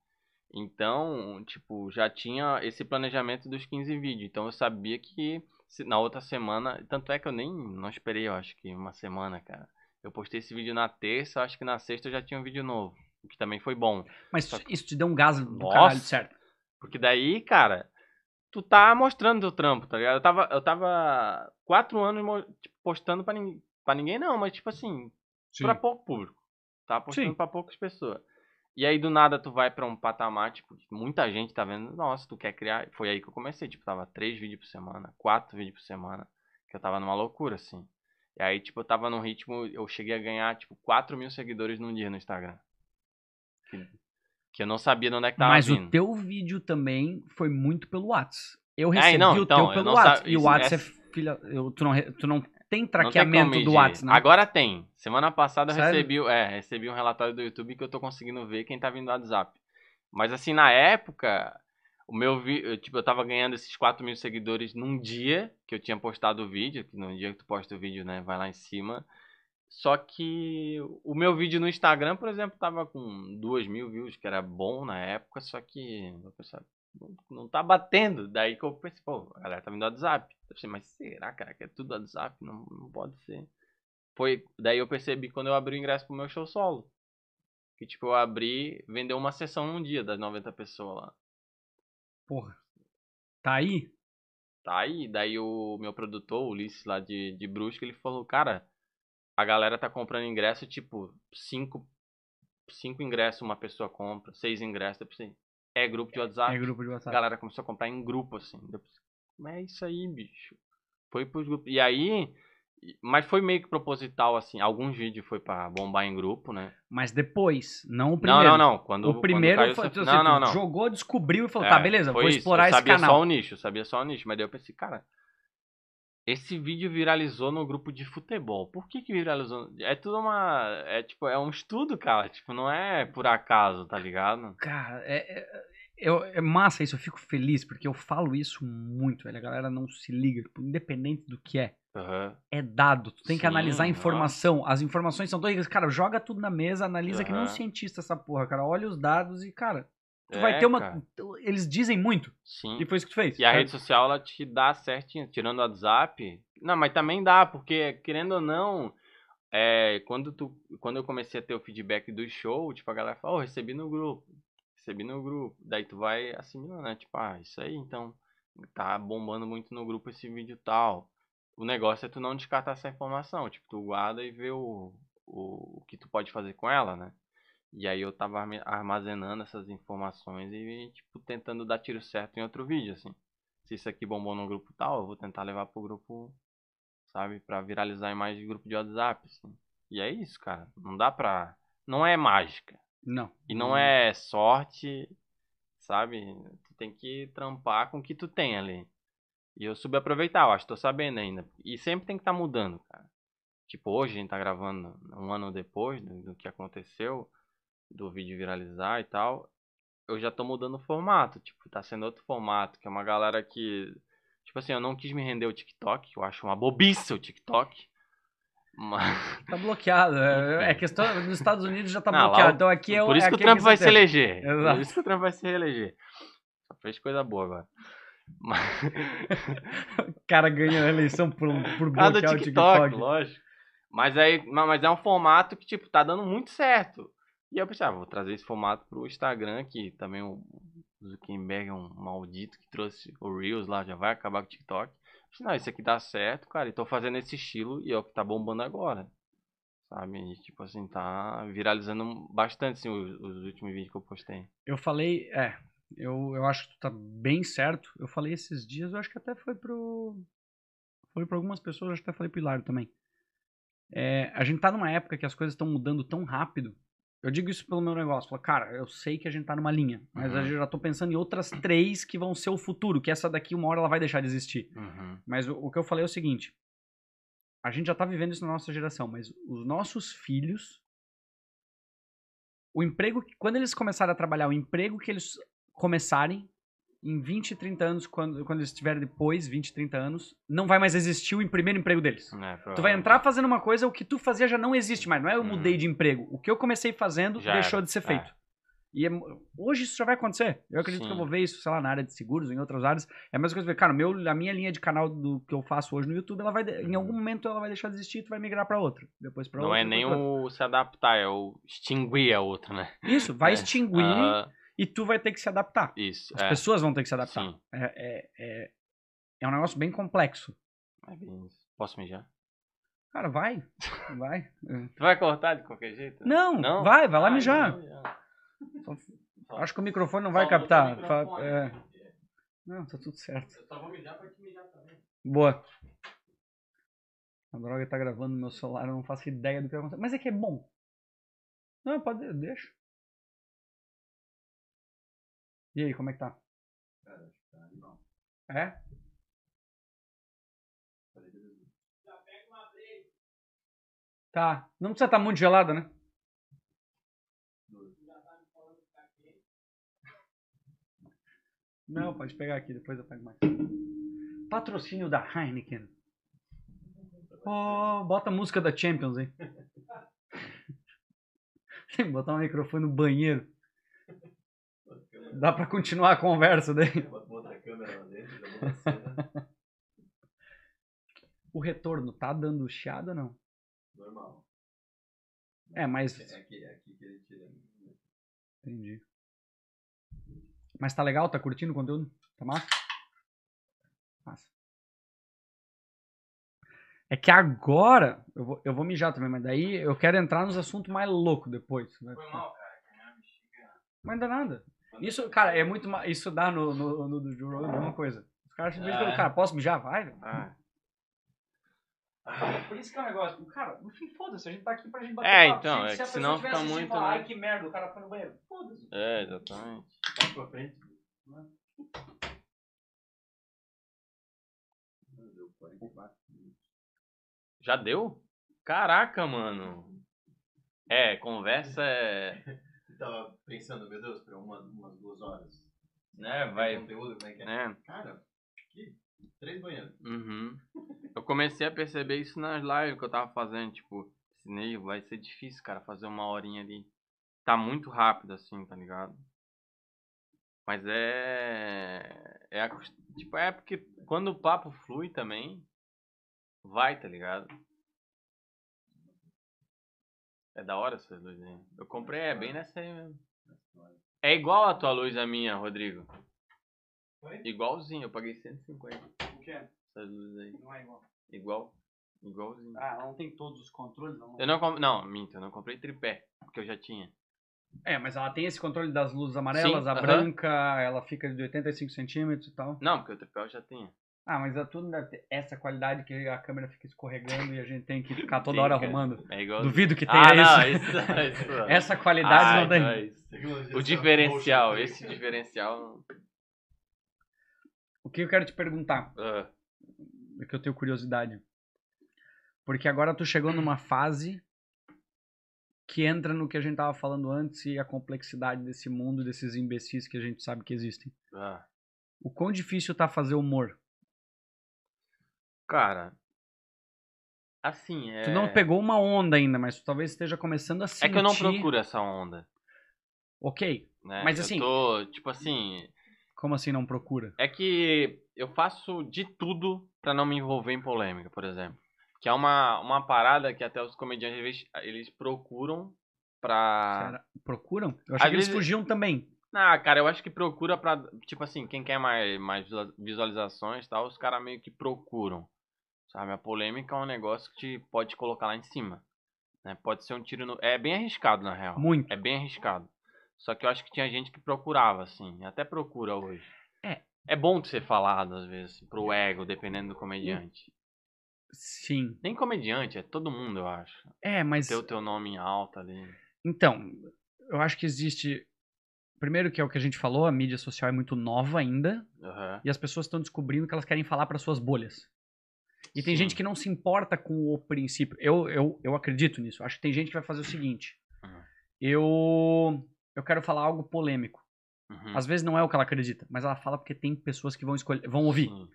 Então, tipo, já tinha esse planejamento dos 15 vídeos. Então eu sabia que se- na outra semana. Tanto é que eu nem não esperei, eu acho que uma semana, cara. Eu postei esse vídeo na terça, eu acho que na sexta eu já tinha um vídeo novo. O que também foi bom. Mas Só isso te deu um gás do Nossa. caralho, certo? Porque daí, cara, tu tá mostrando teu trampo, tá ligado? Eu tava, eu tava quatro anos tipo, postando pra, ninguém, pra ninguém, não, mas tipo assim, pra pouco público. Tava postando Sim. pra poucas pessoas. E aí do nada tu vai pra um patamar, tipo, muita gente tá vendo, nossa, tu quer criar. Foi aí que eu comecei, tipo, tava três vídeos por semana, quatro vídeos por semana. Que eu tava numa loucura, assim. E aí, tipo, eu tava num ritmo, eu cheguei a ganhar, tipo, 4 mil seguidores num dia no Instagram. Que, que eu não sabia de onde é que tava Mas vindo. o teu vídeo também foi muito pelo Whats. Eu É, recebi não, o então, teu eu pelo não Whats. E o Whats é essa- filha. eu- tu, não, tu não tem tem traqueamento como do medir. Whats, né? Agora tem. Semana passada eu recebi, é, recebi um relatório do YouTube que eu tô conseguindo ver quem tá vindo do WhatsApp. Mas assim, na época, o meu vídeo, tipo, eu tava ganhando esses 4 mil seguidores num dia que eu tinha postado o vídeo, que no dia que tu posta o vídeo, né, vai lá em cima. Só que o meu vídeo no Instagram, por exemplo, tava com 2 mil views, que era bom na época, só que não, tá batendo. Daí que eu pensei, pô, a galera tá vindo do WhatsApp. Eu pensei, mas será, cara, que é tudo WhatsApp? Não, não pode ser. Foi, daí eu percebi quando eu abri o ingresso pro meu show solo. Que tipo, eu abri, vendeu uma sessão num dia das 90 pessoas lá. Porra. Tá aí? Tá aí, daí o meu produtor, o Ulisses lá de, de Brusque, ele falou, cara, a galera tá comprando ingresso, tipo, cinco, cinco ingressos uma pessoa compra, seis ingressos, eu pensei, é grupo de WhatsApp. É grupo de A WhatsApp. galera começou a comprar em grupo, assim. Mas é isso aí, bicho. Foi pros grupos. E aí. Mas foi meio que proposital, assim. Alguns vídeos foi pra bombar em grupo, né? Mas depois, não o Não, primeiro. não, não. Quando, O quando primeiro caiu foi, essa- assim, Não, não, tu não. jogou, descobriu e falou, É, tá, beleza, vou isso. explorar eu esse sabia canal. só o nicho, sabia só o nicho. Mas daí eu pensei, cara. Esse vídeo viralizou no grupo de futebol. Por que que viralizou? É tudo uma. É tipo, é um estudo, cara. Tipo, não é por acaso, tá ligado? Cara, é, é, eu- é massa isso, eu fico feliz, porque eu falo isso muito, velho. A galera não se liga, tipo, independente do que é. Aham. É dado, tu tem que Sim, analisar a informação. As informações são todas. Cara, joga tudo na mesa, analisa que nem um cientista essa porra, cara. Olha os dados e, cara, tu É, vai ter uma. cara. Eles dizem muito. Sim. E foi isso que tu fez. E a rede social ela te dá certinho, tirando o WhatsApp. Não, mas também dá, porque querendo ou não, é, quando, tu, quando eu comecei a ter o feedback do show, tipo, a galera fala, oh, recebi no grupo, recebi no grupo. Daí tu vai assimilando, né? Tipo, ah, isso aí, então, tá bombando muito no grupo esse vídeo tal. O negócio é tu não descartar essa informação, tipo, tu guarda e vê o, o, o que tu pode fazer com ela, né? E aí eu tava armazenando essas informações e, tipo, tentando dar tiro certo em outro vídeo, assim. Se isso aqui bombou no grupo tal, eu vou tentar levar pro grupo, sabe, pra viralizar em mais grupo de WhatsApp, assim. E é isso, cara. Não dá pra... Não é mágica. Não. E não é sorte, sabe? Tu tem que trampar com o que tu tem ali. E eu soube aproveitar, eu acho, tô sabendo ainda. E sempre tem que estar mudando, cara. Tipo, hoje a gente tá gravando um ano depois do, do que aconteceu, do vídeo viralizar e tal. Eu já tô mudando o formato, tipo, tá sendo outro formato, que é uma galera que. Tipo assim, eu não quis me render ao TikTok, eu acho uma bobiça o TikTok. Mas. Tá bloqueado. É, Enfim. é questão. Nos Estados Unidos já tá Não, bloqueado. o- Então aqui é. Por isso é que o Trump que vai se eleger. Exato. Por isso que o Trump vai se reeleger. Só fez coisa boa agora. Mas... O cara ganhou a eleição por, por bloquear o TikTok, TikTok. lógico. Mas aí, ma- mas é um formato que, tipo, tá dando muito certo. E eu pensei, ah, vou trazer esse formato pro Instagram, que também o Zuckerberg é um maldito que trouxe o Reels lá, já vai acabar com o TikTok. Pensei, não, isso aqui dá certo, cara, e tô fazendo esse estilo e é o que tá bombando agora. Sabe? E, tipo assim, tá viralizando bastante, assim, os, os últimos vídeos que eu postei. Eu falei, é, eu, eu acho que tu tá bem certo. Eu falei esses dias, eu acho que até foi pro. Foi pra algumas pessoas, acho que até falei pro Hilário também. É, a gente tá numa época que as coisas estão mudando tão rápido. Eu digo isso pelo meu negócio. Falo, cara, eu sei que a gente tá numa linha, mas Uhum. eu já tô pensando em outras três que vão ser o futuro, que essa daqui uma hora ela vai deixar de existir. Uhum. Mas o, o que eu falei é o seguinte: a gente já tá vivendo isso na nossa geração, mas os nossos filhos, o emprego, quando eles começarem a trabalhar, o emprego que eles começarem, em 20, 30 anos, quando, quando eles estiverem depois, 20, 30 anos, não vai mais existir o primeiro emprego deles. É, Tu vai entrar fazendo uma coisa, o que tu fazia já não existe mais. Não é eu Uhum. mudei de emprego. O que eu comecei fazendo Já deixou era, de ser é. feito. E é hoje isso já vai acontecer. Eu acredito Sim. que eu vou ver isso, sei lá, na área de seguros, em outras áreas. É a mesma coisa, cara, meu, a minha linha de canal do que eu faço hoje no YouTube, ela vai, em algum uhum. momento ela vai deixar de existir e tu vai migrar para outra, depois para outra. Não é nem o se adaptar, é o extinguir a outra, né? Isso, vai é. extinguir uh... e tu vai ter que se adaptar. Isso. As é. pessoas vão ter que se adaptar. Sim. É, é, é, é um negócio bem complexo. Posso mijar? Cara, vai. Vai. tu vai cortar de qualquer jeito? Não, não? vai, vai lá ah, mijar. Acho que o microfone não vai captar. É. Não, tá tudo certo. Eu só vou mijar pra te mijar também. Boa. A droga tá gravando no meu celular, eu não faço ideia do que vai acontecer. Mas é que é bom. Não, pode, deixa. E aí, como é que tá? Cara, tá animal. É? Tá. Não precisa estar tá muito gelada, né? Não, pode pegar aqui, depois eu pego mais. Patrocínio da Heineken. Oh, bota a música da Champions, hein? Tem que botar um microfone no banheiro. Dá pra continuar a conversa daí. O retorno tá dando chiado ou não? Normal. É, mas. É aqui, é aqui que ele tira. Entendi. Mas tá legal? Tá curtindo o conteúdo? Tá massa? Massa. É que agora, eu vou, eu vou mijar também, mas daí eu quero entrar nos assuntos mais loucos depois. Né? Foi mal, cara. Mas não dá nada. Isso, cara, é muito. Isso dá no, no, no do Joe a mesma coisa. Os caras acham é. cara, posso mijar? Vai, ah. Por isso que é um negócio, cara, no fim, foda-se, a gente tá aqui pra gente bater É, papo. então, se, é se que senão fica muito. Falar, né? Ai, que merda, o cara foi no banheiro. Foda-se. É, exatamente. Passa pra frente. Já deu? Caraca, mano. É, conversa é. Tava pensando, meu Deus, pra uma, umas duas horas. Né, vai. Conteúdo, como é que é? é. Cara, que Três banheiros. Uhum. Eu comecei a perceber isso nas lives que eu tava fazendo, tipo, ensinei, vai ser difícil, cara, fazer uma horinha ali. Tá muito rápido assim, tá ligado? Mas é. É a, tipo, é porque quando o papo flui também, vai, tá ligado? É da hora essa luz aí. Eu comprei, é bem nessa aí mesmo. É igual a tua luz a minha, Rodrigo. Foi? Igualzinho, eu paguei 150. O que é? Essas luzes aí. Não é igual. Igual. Igualzinho. Ah, ela não tem todos os controles? Não... Eu não comprei. Não, minto, eu não comprei tripé, porque eu já tinha. É, mas ela tem esse controle das luzes amarelas, Sim, a uh -huh. branca, ela fica de 85 centímetros e tal. Não, porque o tripé eu já tinha. Ah, mas a tudo deve ter essa qualidade que a câmera fica escorregando e a gente tem que ficar toda hora arrumando. É igual... Duvido que tenha ah, não, isso. isso, isso. essa qualidade ah, não tem. É isso. O diferencial, esse diferencial. O que eu quero te perguntar? Uh. É que eu tenho curiosidade. Porque agora tu chegou numa fase que entra no que a gente tava falando antes e a complexidade desse mundo, desses imbecis que a gente sabe que existem. Ah. O quão difícil tá fazer humor? Cara, assim, é... Tu não pegou uma onda ainda, mas tu talvez esteja começando a sentir... É que eu não procuro essa onda. Ok, né? mas assim... Eu tô, tipo assim... Como assim não procura? É que eu faço de tudo para não me envolver em polêmica, por exemplo. Que é uma, uma parada que até os comediantes eles, eles procuram pra. Será? Procuram? Eu Às que vezes... eles fugiam também. Ah, cara, eu acho que procura pra. Tipo assim, quem quer mais, mais visualizações e tal, os caras meio que procuram. Sabe? A polêmica é um negócio que te pode colocar lá em cima. Né? Pode ser um tiro no. É bem arriscado, na real. Muito. É bem arriscado. Só que eu acho que tinha gente que procurava, assim. Até procura hoje. É. É bom ser falado, às vezes, pro ego, dependendo do comediante. Sim. Nem comediante, é todo mundo, eu acho. É, mas. Ter o teu nome em alta ali. Então, eu acho que existe. Primeiro, que é o que a gente falou, a mídia social é muito nova ainda. Uhum. E as pessoas estão descobrindo que elas querem falar para suas bolhas. E tem Sim. gente que não se importa com o princípio. Eu, eu, eu acredito nisso. Acho que tem gente que vai fazer o seguinte. Uhum. Eu eu quero falar algo polêmico. Uhum. Às vezes não é o que ela acredita, mas ela fala porque tem pessoas que vão escolher, vão ouvir. Sim.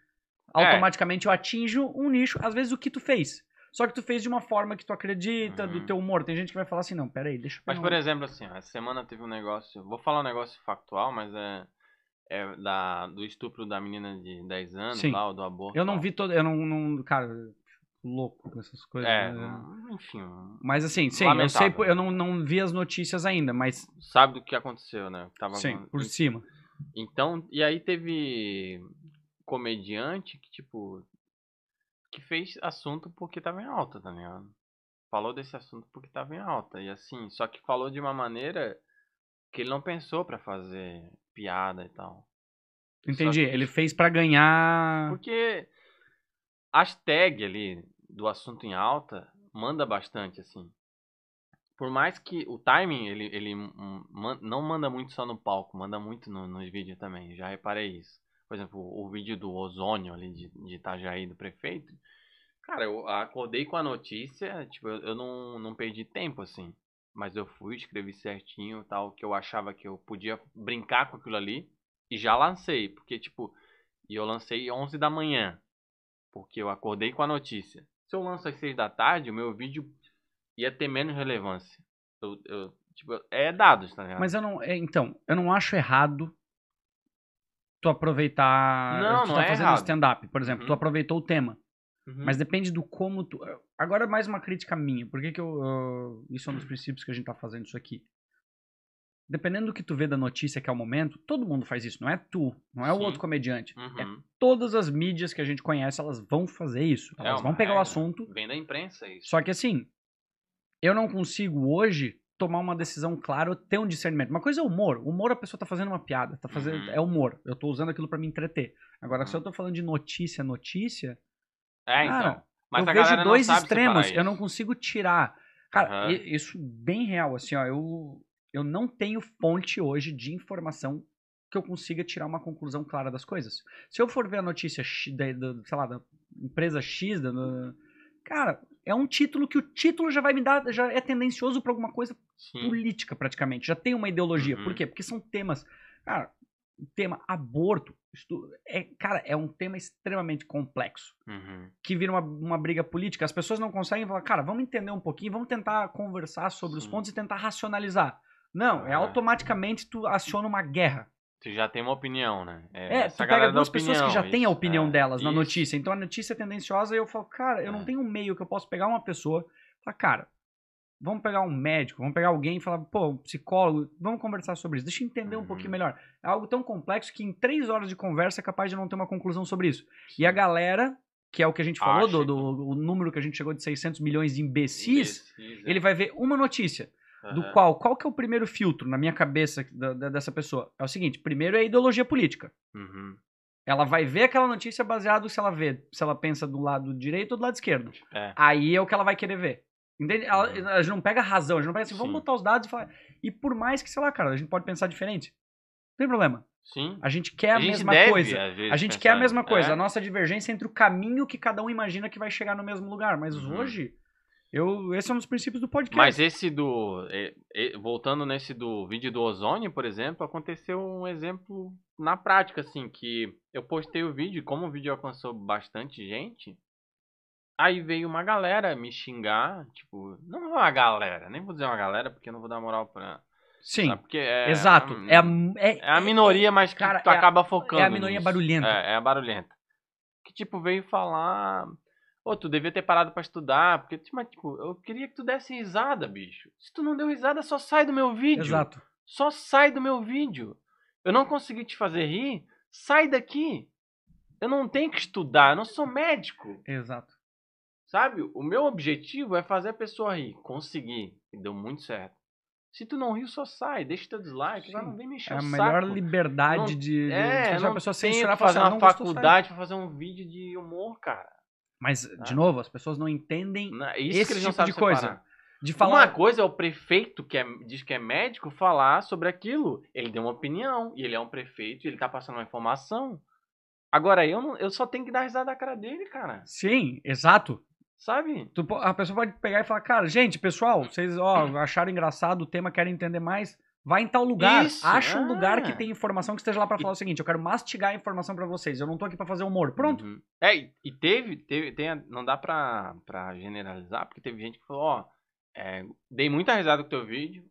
Automaticamente é. eu atinjo um nicho, às vezes o que tu fez. Só que tu fez de uma forma que tu acredita, do Uhum. teu humor. Tem gente que vai falar assim, não, peraí, deixa eu Mas, por um- exemplo, assim, ó, essa semana teve um negócio. Vou falar um negócio factual, mas é. É da, do estupro da menina de 10 anos Sim. lá, do aborto. Eu não lá. vi todo. Eu não. não cara, louco com essas coisas. É, né? enfim. Mas assim, sim, eu sei, Lamentável. eu não, não vi as notícias ainda, mas Sabe do que aconteceu, né? Tava sim, por cima. Então, e aí teve comediante que, tipo, que fez assunto porque tava em alta, tá ligado? Falou desse assunto porque tava em alta. E assim, só que falou de uma maneira que ele não pensou pra fazer piada e tal. Entendi. Que- Ele fez pra ganhar. Porque as tags ali do assunto em alta manda bastante, assim. Por mais que o timing, ele, ele não manda muito só no palco, manda muito no, nos vídeos também. Já reparei isso. Por exemplo, o vídeo do ozônio ali de, de Itajaí, do prefeito. Cara, eu acordei com a notícia, tipo, eu, eu não, não perdi tempo, assim. Mas eu fui, escrevi certinho, tal, que eu achava que eu podia brincar com aquilo ali. E já lancei, porque, tipo, e eu lancei 11 da manhã. Porque eu acordei com a notícia. Se eu lanço às 6 da tarde, o meu vídeo ia ter menos relevância. Eu, eu- tipo, é dados, tá ligado? Mas eu não. é, Então, eu não acho errado tu aproveitar. Não, tu não tá é fazendo errado. stand-up, por exemplo, tu Uhum. aproveitou o tema. Uhum. Mas depende do como tu. Agora mais uma crítica minha. Por que, que eu. eu- Isso é um dos princípios que a gente tá fazendo isso aqui. Dependendo do que tu vê da notícia que é o momento, todo mundo faz isso, não é tu, não é o Sim. outro comediante. É Uhum. todas as mídias que a gente conhece, elas vão fazer isso. É Elas vão pegar o regra. assunto. Vem da imprensa isso. Só que assim, eu não consigo hoje tomar uma decisão clara ou ter um discernimento. Uma coisa é humor. Humor a pessoa tá fazendo uma piada, tá fazendo Uhum. é humor. Eu tô usando aquilo pra me entreter. Agora se Uhum. eu tô falando de notícia, notícia, É, então. Cara, Mas eu a vejo dois extremos, eu não consigo tirar. Cara, i- isso bem real, assim, ó, eu, eu não tenho fonte hoje de informação que eu consiga tirar uma conclusão clara das coisas. Se eu for ver a notícia, da, da- sei lá, da empresa X, da, da- cara, é um título que o título já vai me dar, já é tendencioso pra alguma coisa Sim. política praticamente, já tem uma ideologia. Uhum. Por quê? Porque são temas, cara, o tema aborto, é, cara, é um tema extremamente complexo Uhum. que vira uma, uma briga política, as pessoas não conseguem falar, cara, vamos entender um pouquinho, vamos tentar conversar sobre os Sim. pontos e tentar racionalizar. Não, é Ah. automaticamente tu aciona uma guerra. Tu já tem uma opinião, né? É, essa tu pega duas pessoas que opinião, já têm a isso, opinião é, delas na isso. notícia. Então a notícia é tendenciosa e eu falo, cara, eu não É. tenho um meio que eu posso pegar uma pessoa e falar, cara, vamos pegar um médico, vamos pegar alguém e falar, pô, um psicólogo, vamos conversar sobre isso. Deixa eu entender um Uhum. pouquinho melhor. É algo tão complexo que em três horas de conversa é capaz de não ter uma conclusão sobre isso. E a galera, que é o que a gente falou, do, Acha do- o número que a gente chegou de 600 milhões de imbecis, Imbecis, é. ele vai ver uma notícia, do Aham. qual, qual que é o primeiro filtro na minha cabeça da- da- dessa pessoa? É o seguinte, primeiro é a ideologia política. Uhum. Ela vai ver aquela notícia baseado se ela vê, se ela pensa do lado direito ou do lado esquerdo. É. Aí é o que ela vai querer ver. Entende? Uhum. a gente não pega a razão, a gente não pega assim, vamos Sim. botar os dados e falar. E por mais que, sei lá, cara, a gente pode pensar diferente. Não tem problema. Sim. A gente quer a, A gente mesma deve, coisa. A gente quer a mesma coisa. É. A nossa divergência entre o caminho que cada um imagina que vai chegar no mesmo lugar. Mas Uhum. hoje, eu, esse é um dos princípios do podcast. Mas esse do. voltando nesse do vídeo do ozônio, por exemplo, aconteceu um exemplo na prática, assim, que eu postei o vídeo, como o vídeo alcançou bastante gente, aí veio uma galera me xingar, tipo, não uma galera, nem vou dizer uma galera, porque eu não vou dar moral pra. Sim? Porque é, exato. a- É, a, é, é a minoria, mas que cara, tu é a- acaba focando. é a minoria nisso. barulhenta. É, é a barulhenta. Que, tipo, veio falar. Ô, tu devia ter parado pra estudar. Porque, mas, tipo, eu queria que tu desse risada, bicho. Se tu não deu risada, só sai do meu vídeo. Exato. Só sai do meu vídeo. Eu não consegui te fazer rir. Sai daqui. Eu não tenho que estudar. Eu não sou médico. Exato. Sabe? O meu objetivo é fazer a pessoa rir. Consegui. E deu muito certo. Se tu não riu, só sai. Deixa teu dislike. Sim. não vem mexer É a melhor saco. liberdade Não- de, de É, eu a pessoa censurar fazer assim, "Ah, uma não gostou, sai". faculdade pra fazer um vídeo de humor, cara. Mas, de Tá? novo, as pessoas não entendem Não, é Isso Esse que eles não tipo de coisa. separar. de Uma falar. coisa é o prefeito que é- diz que é médico falar sobre aquilo. Ele deu uma opinião e ele é um prefeito e ele tá passando uma informação. Agora eu não, eu só tenho que dar risada da cara dele, cara. Sim, exato. Sabe? Tu a pessoa pode pegar e falar, cara, gente, pessoal, vocês ó, acharam engraçado o tema, querem entender mais? Vai em tal lugar. Isso, Acha um lugar é. que tem informação que esteja lá pra falar o seguinte: eu quero mastigar a informação pra vocês. Eu não tô aqui pra fazer humor. Pronto. Uhum. É, e, teve, teve tem, não dá pra, pra generalizar, porque teve gente que falou, ó, é, dei muita risada com o teu vídeo.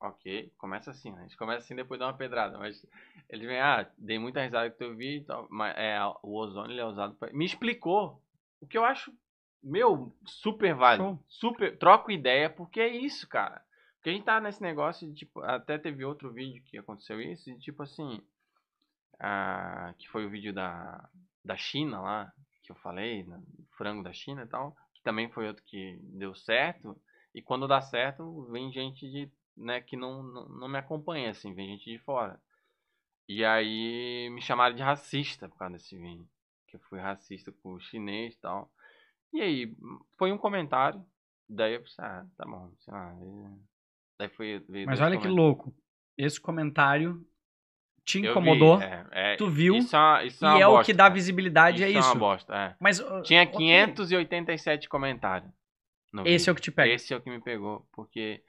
Ok, começa assim, né? A gente começa assim depois dá uma pedrada. Mas ele vem, ah, dei muita risada com o teu vídeo. Mas é, o ozônio ele é usado pra. Me explicou. O que eu acho, meu, super válido. Show. Super. Troco ideia, porque é isso, cara. Porque a gente tá nesse negócio de, tipo, até teve outro vídeo que aconteceu isso, tipo assim. ah, que foi o vídeo da, da China lá, que eu falei, né, frango da China e tal, que também foi outro que deu certo. E quando dá certo, vem gente de, né, que não, não, não me acompanha, assim, vem gente de fora. E aí me chamaram de racista por causa desse vídeo. Que eu fui racista com o chinês e tal. E aí, foi um comentário. Daí eu pensei, ah, tá bom, sei lá. aí- Daí foi. Mas olha que comentários. louco. Esse comentário te Eu vi, incomodou. é, é, tu viu, Isso é, uma- isso e é o bosta, que dá cara. visibilidade, é isso. é uma bosta, é. Mas, Tinha ok. 587 comentários. no Esse é vídeo. o que te pega. Esse é o que me pegou, porque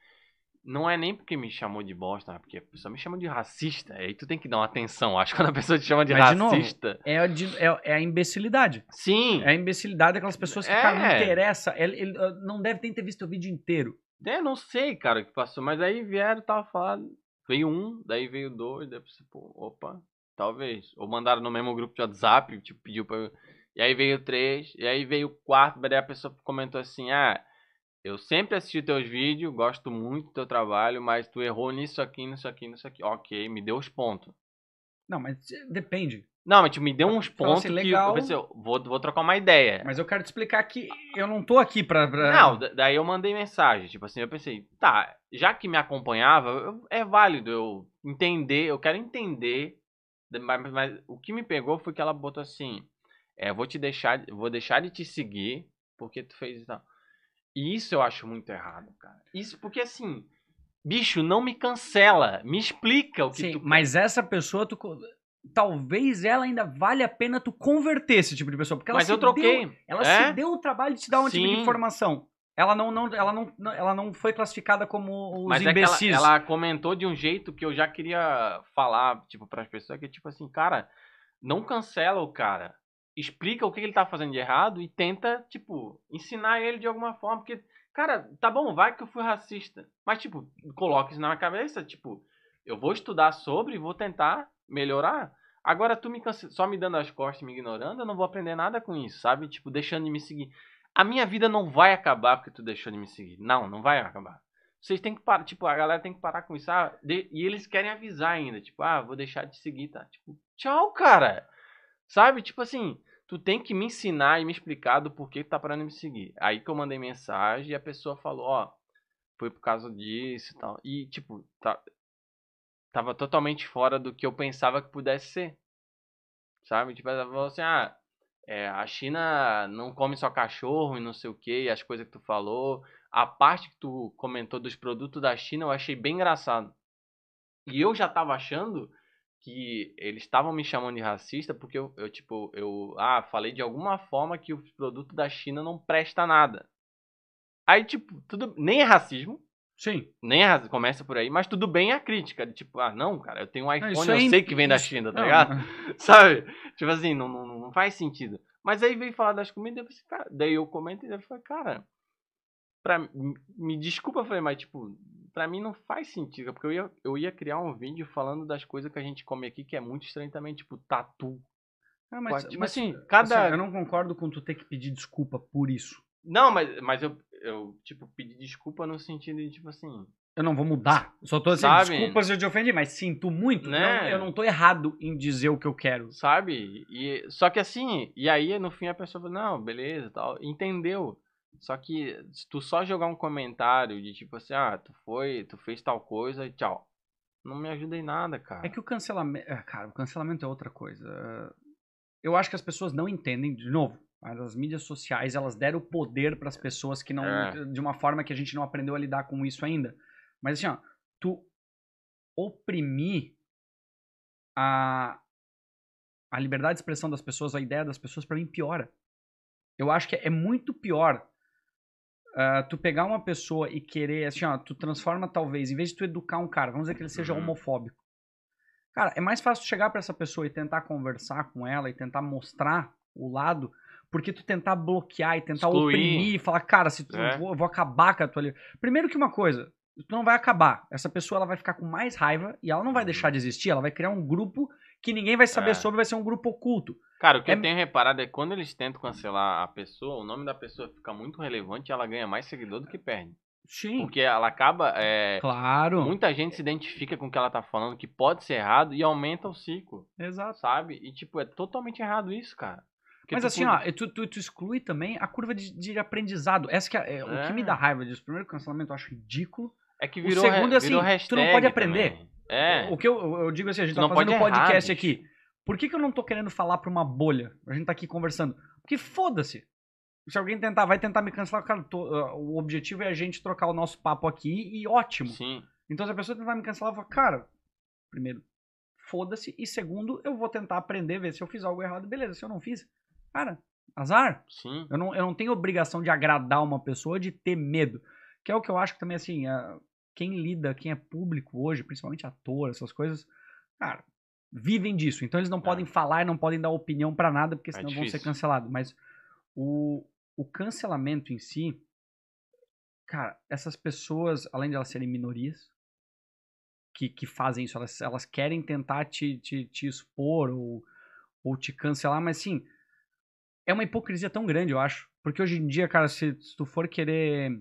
não é nem porque me chamou de bosta, mas porque a pessoa me chamou de racista. Aí tu tem que dar uma atenção, acho, quando a pessoa te chama de Mas, de novo, racista. É, é- é a imbecilidade. Sim, É a imbecilidade daquelas pessoas que, É. cara, não interessa. Ele, ele, uh, não deve ter visto o vídeo inteiro. é, não sei, cara, o que passou, mas aí vieram, tava falando, veio um, daí veio dois, daí pensei, pô, opa, talvez. Ou mandaram no mesmo grupo de WhatsApp, tipo, pediu pra eu... E aí veio três, e aí veio o quarto, daí a pessoa comentou assim, ah, eu sempre assisti teus vídeos, gosto muito do teu trabalho, mas tu errou nisso aqui, nisso aqui, nisso aqui. Ok, me deu os pontos. Não, mas eh, depende. Não, mas tipo, me deu uns pontos assim, que legal. eu pensei, vou, vou trocar uma ideia. Mas eu quero te explicar que eu não tô aqui pra. pra- Não, da- daí eu mandei mensagem, tipo assim, eu pensei, tá, já que me acompanhava, eu- é válido eu entender, eu quero entender, mas, mas o que me pegou foi que ela botou assim, é, vou te deixar, vou deixar de te seguir porque tu fez isso. E isso eu acho muito errado, cara. Isso porque assim, bicho, não me cancela, me explica o que Sim, tu mas essa pessoa, tu. Talvez ela ainda vale a pena tu converter esse tipo de pessoa. Porque ela Mas se eu troquei. Deu, ela é? se deu o trabalho de te dar um tipo de Sim. informação. Ela não, não, ela, não, ela não foi classificada como os Mas é imbecis. ela, ela comentou de um jeito que eu já queria falar, tipo, pras pessoas, que tipo assim, cara, não cancela o cara. Explica o que ele tá fazendo de errado e tenta, tipo, ensinar ele de alguma forma. Porque, cara, tá bom, vai que eu fui racista. Mas, tipo, coloca isso na minha cabeça, tipo, eu vou estudar sobre e vou tentar melhorar. Agora, tu me cance- só me dando as costas e me ignorando, eu não vou aprender nada com isso, sabe? Tipo, deixando de me seguir. A minha vida não vai acabar porque tu deixou de me seguir. Não, não vai acabar. Vocês têm que parar, tipo, a galera tem que parar com isso. Ah, de- e eles querem avisar ainda, tipo, ah, vou deixar de seguir, tá? Tipo, tchau, cara. Sabe? Tipo assim, tu tem que me ensinar e me explicar do porquê tu tá parando de me seguir. Aí que eu mandei mensagem e a pessoa falou, ó, foi por causa disso e tal. E, tipo, tá, tava totalmente fora do que eu pensava que pudesse ser. Sabe? Tipo, ela falou assim, ah, é, a China não come só cachorro e não sei o que, as coisas que tu falou. A parte que tu comentou dos produtos da China eu achei bem engraçado. E eu já tava achando que eles estavam me chamando de racista porque eu, eu, tipo, eu ah, falei de alguma forma que os produtos da China não presta nada. Aí, tipo, tudo nem é racismo, Sim. nem é racismo, começa por aí, mas tudo bem é a crítica, de tipo, ah, não, cara, eu tenho um iPhone, isso eu é sei im- que vem da China, tá não, ligado? Sabe? Tipo assim, não, não, não faz sentido. Mas aí veio falar das comidas, eu pensei, cara, daí eu comento e eu falei, cara, pra, m- me desculpa, eu falei, mas tipo, pra mim não faz sentido, porque eu ia, eu ia criar um vídeo falando das coisas que a gente come aqui, que é muito estranho também, tipo, tatu. Ah, mas, tipo mas, assim, cada... assim, eu não concordo com tu ter que pedir desculpa por isso. Não, mas, mas eu, eu, tipo, pedi desculpa no sentido de, tipo assim, Eu não vou mudar. Eu só tô dizendo Sabe? desculpas se eu te ofendi, mas sinto muito. Né? Não, eu não tô errado em dizer o que eu quero. sabe? E, só que assim, e aí no fim a pessoa falou, não, beleza, tal, entendeu. Só que se tu só jogar um comentário de tipo assim, ah, tu foi, tu fez tal coisa e tchau. Não me ajuda em nada, cara. É que o cancelamento. é, Cara, o cancelamento é outra coisa. Eu acho que as pessoas não entendem, de novo, mas as mídias sociais elas deram poder para as pessoas que não. É. De uma forma que a gente não aprendeu a lidar com isso ainda. Mas assim, ó, tu oprimir a, a liberdade de expressão das pessoas, a ideia das pessoas, para mim piora. Eu acho que é muito pior ah, tu pegar uma pessoa e querer, assim, ó, tu transforma talvez, em vez de tu educar um cara, vamos dizer que ele seja Uhum. homofóbico. Cara, é mais fácil tu chegar pra essa pessoa e tentar conversar com ela e tentar mostrar o lado, porque tu tentar bloquear e tentar Excluir. oprimir e falar, cara, se tu, É. eu, vou, eu vou acabar com a tua li-". Primeiro que uma coisa, tu não vai acabar. Essa pessoa ela vai ficar com mais raiva e ela não vai Uhum. deixar de existir, ela vai criar um grupo que ninguém vai saber É. sobre, vai ser um grupo oculto. Cara, o que É- eu tenho reparado é que quando eles tentam cancelar a pessoa, o nome da pessoa fica muito relevante e ela ganha mais seguidor do que perde. Sim. Porque ela acaba. é, Claro. Muita gente se identifica com o que ela tá falando, que pode ser errado, e aumenta o ciclo, Exato. sabe? E, tipo, é totalmente errado isso, cara. Porque Mas assim, ó, tu, tu, tu exclui também a curva de, de aprendizado. Essa que é, é, O que me É. dá raiva disso, primeiro, o cancelamento eu acho ridículo. É que o virou, segundo re- é assim, virou tu não pode aprender. também. É. O que eu, eu- digo assim, a gente Tu tá não fazendo um pode errar, podcast bicho. aqui. Por que, que eu não tô querendo falar pra uma bolha? A gente tá aqui conversando. Porque foda-se. Se alguém tentar, vai tentar me cancelar, cara, tô- uh, o objetivo é a gente trocar o nosso papo aqui e ótimo. Sim. Então se a pessoa tentar me cancelar, eu falo, cara, primeiro, foda-se. E segundo, eu vou tentar aprender, ver se eu fiz algo errado. Beleza, se eu não fiz, cara, azar. Sim. Eu não, eu não tenho obrigação de agradar uma pessoa, de ter medo. Que é o que eu acho que também, assim, ah, quem lida, quem é público hoje, principalmente ator, essas coisas, cara, vivem disso. Então eles não É. podem falar não podem dar opinião pra nada, porque É senão vão ser cancelados. Mas o, o cancelamento em si, cara, essas pessoas, além de elas serem minorias, que, que fazem isso, elas, elas querem tentar te, te, te expor ou, ou te cancelar, mas assim, é uma hipocrisia tão grande, eu acho. Porque hoje em dia, cara, se, se tu for querer.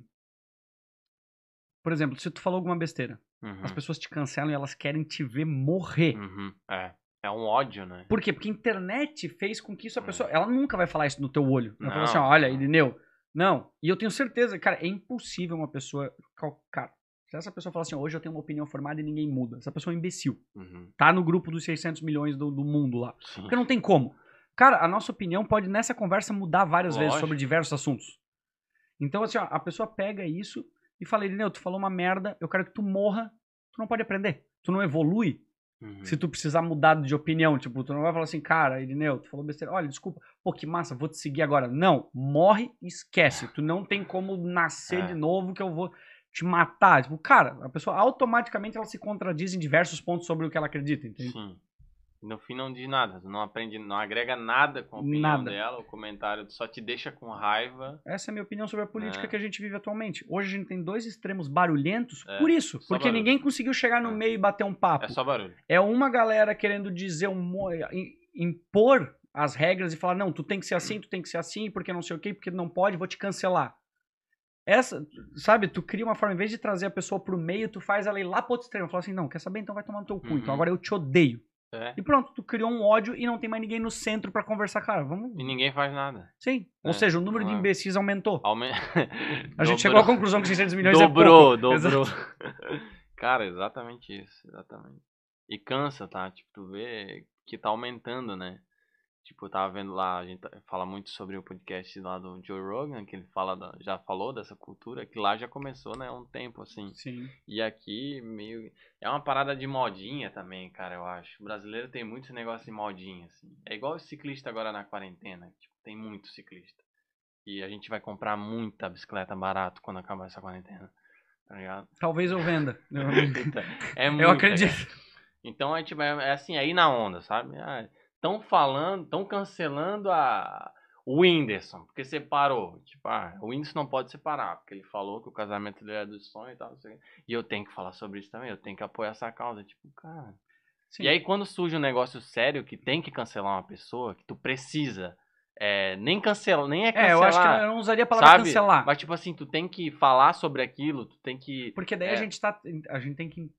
Por exemplo, se tu falou alguma besteira, Uhum. as pessoas te cancelam e elas querem te ver morrer. Uhum. É. É um ódio, né? Por quê? Porque a internet fez com que isso a Hum. pessoa. Ela nunca vai falar isso no teu olho. Ela fala assim: ó, olha. Irineu. Não. E eu tenho certeza, cara, é impossível uma pessoa. Cara, se essa pessoa falar assim, hoje eu tenho uma opinião formada e ninguém muda. Essa pessoa é um imbecil. Uhum. Tá no grupo dos 600 milhões do, do mundo lá. Sim. Porque não tem como. Cara, a nossa opinião pode nessa conversa mudar várias vezes Lógico. sobre diversos assuntos. Então, assim, ó, a pessoa pega isso e fala, Irineu, tu falou uma merda, eu quero que tu morra, tu não pode aprender. Tu não evolui Uhum. se tu precisar mudar de opinião. Tipo, tu não vai falar assim, cara, Irineu, tu falou besteira. Olha, desculpa, pô, que massa, vou te seguir agora. Não, morre e esquece. Tu não tem como nascer É. de novo que eu vou te matar. Tipo, cara, a pessoa automaticamente ela se contradiz em diversos pontos sobre o que ela acredita, entende? Sim. No fim não diz nada, tu não aprende, não agrega nada com a opinião Nada. dela, o comentário só te deixa com raiva. Essa é a minha opinião sobre a política É. que a gente vive atualmente. Hoje a gente tem dois extremos barulhentos É, por isso. só Porque barulho. ninguém conseguiu chegar no É. meio e bater um papo. É só barulho. É uma galera querendo dizer um impor as regras e falar, não, tu tem que ser assim, tu tem que ser assim, porque não sei o quê, porque não pode, vou te cancelar. Essa, sabe, tu cria uma forma, em vez de trazer a pessoa pro meio, tu faz ela ir lá pro outro extremo. Fala assim, não, quer saber? Então vai tomar no teu cu. Então Uhum. agora eu te odeio. É. E pronto, tu criou um ódio e não tem mais ninguém no centro pra conversar. Cara, vamos. E ninguém faz nada. Sim. Ou É, seja, o número de é. imbecis aumentou. Aume... A gente chegou à conclusão que 600 milhões dobrou, é pouco. dobrou. Exato. Cara, exatamente isso, exatamente. E cansa, tá? Tipo, tu vê que tá aumentando, né? Tipo, eu tava vendo lá, a gente tá- fala muito sobre o podcast lá do Joe Rogan, que ele fala da- já falou dessa cultura, que lá já começou, né, há um tempo, assim. Sim. E aqui, meio. É uma parada de modinha também, cara, eu acho. O brasileiro tem muito esse negócio de modinha, assim. É igual o ciclista agora na quarentena. Tipo, tem muito ciclista. E a gente vai comprar muita bicicleta barato quando acabar essa quarentena. Tá ligado? Talvez eu venda. Eu, É eu muita, acredito. cara. Então é tipo, é, é assim, aí na onda, sabe? Estão falando, estão cancelando a. O Whindersson, porque separou. Tipo, ah, o Whindersson não pode separar, porque ele falou que o casamento dele é do sonho e tal. não sei o quê. E eu tenho que falar sobre isso também, eu tenho que apoiar essa causa. Tipo, cara. Sim. E aí, quando surge um negócio sério que tem que cancelar uma pessoa, que tu precisa. É, nem cancela, nem é É, cancelar. eu acho que eu não usaria a palavra sabe? cancelar. Mas, tipo assim, tu tem que falar sobre aquilo, tu tem que. Porque daí a É. gente tá. A gente tem que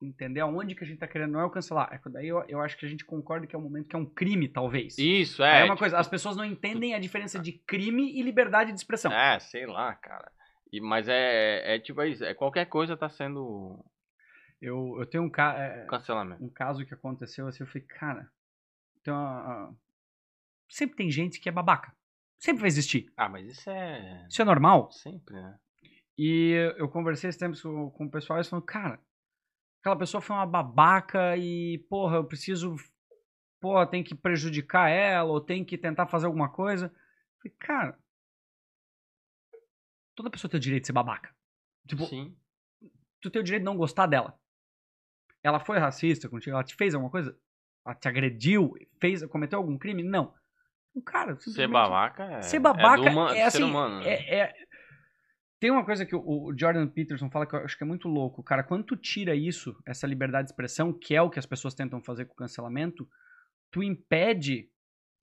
entender aonde que a gente tá querendo, não é o cancelar. É que daí eu, eu acho que a gente concorda que é um momento que é um crime, talvez. Isso, é. é uma tipo, coisa, as pessoas não entendem a diferença de crime e liberdade de expressão. É, sei lá, cara. E, mas é, é tipo isso, é qualquer coisa tá sendo Eu, eu tenho um, ca é, cancelamento. um caso que aconteceu assim, eu falei, cara, tem uma- sempre tem gente que é babaca. Sempre vai existir. Ah, mas isso é Isso é normal. sempre, né? E eu conversei esses tempos com, com o pessoal e eles falaram, cara, aquela pessoa foi uma babaca e, porra, eu preciso, porra, tem que prejudicar ela ou tem que tentar fazer alguma coisa. Eu falei, cara, Toda pessoa tem o direito de ser babaca. Tipo, Sim. tu tem o direito de não gostar dela. Ela foi racista contigo? Ela te fez alguma coisa? Ela te agrediu? Fez, cometeu algum crime? Não. O cara, Ser babaca é. Ser babaca é, é assim, humano. né? é, é- Tem uma coisa que o, Jordan Peterson fala que eu acho que é muito louco. Cara, quando tu tira isso, essa liberdade de expressão, que é o que as pessoas tentam fazer com o cancelamento, tu impede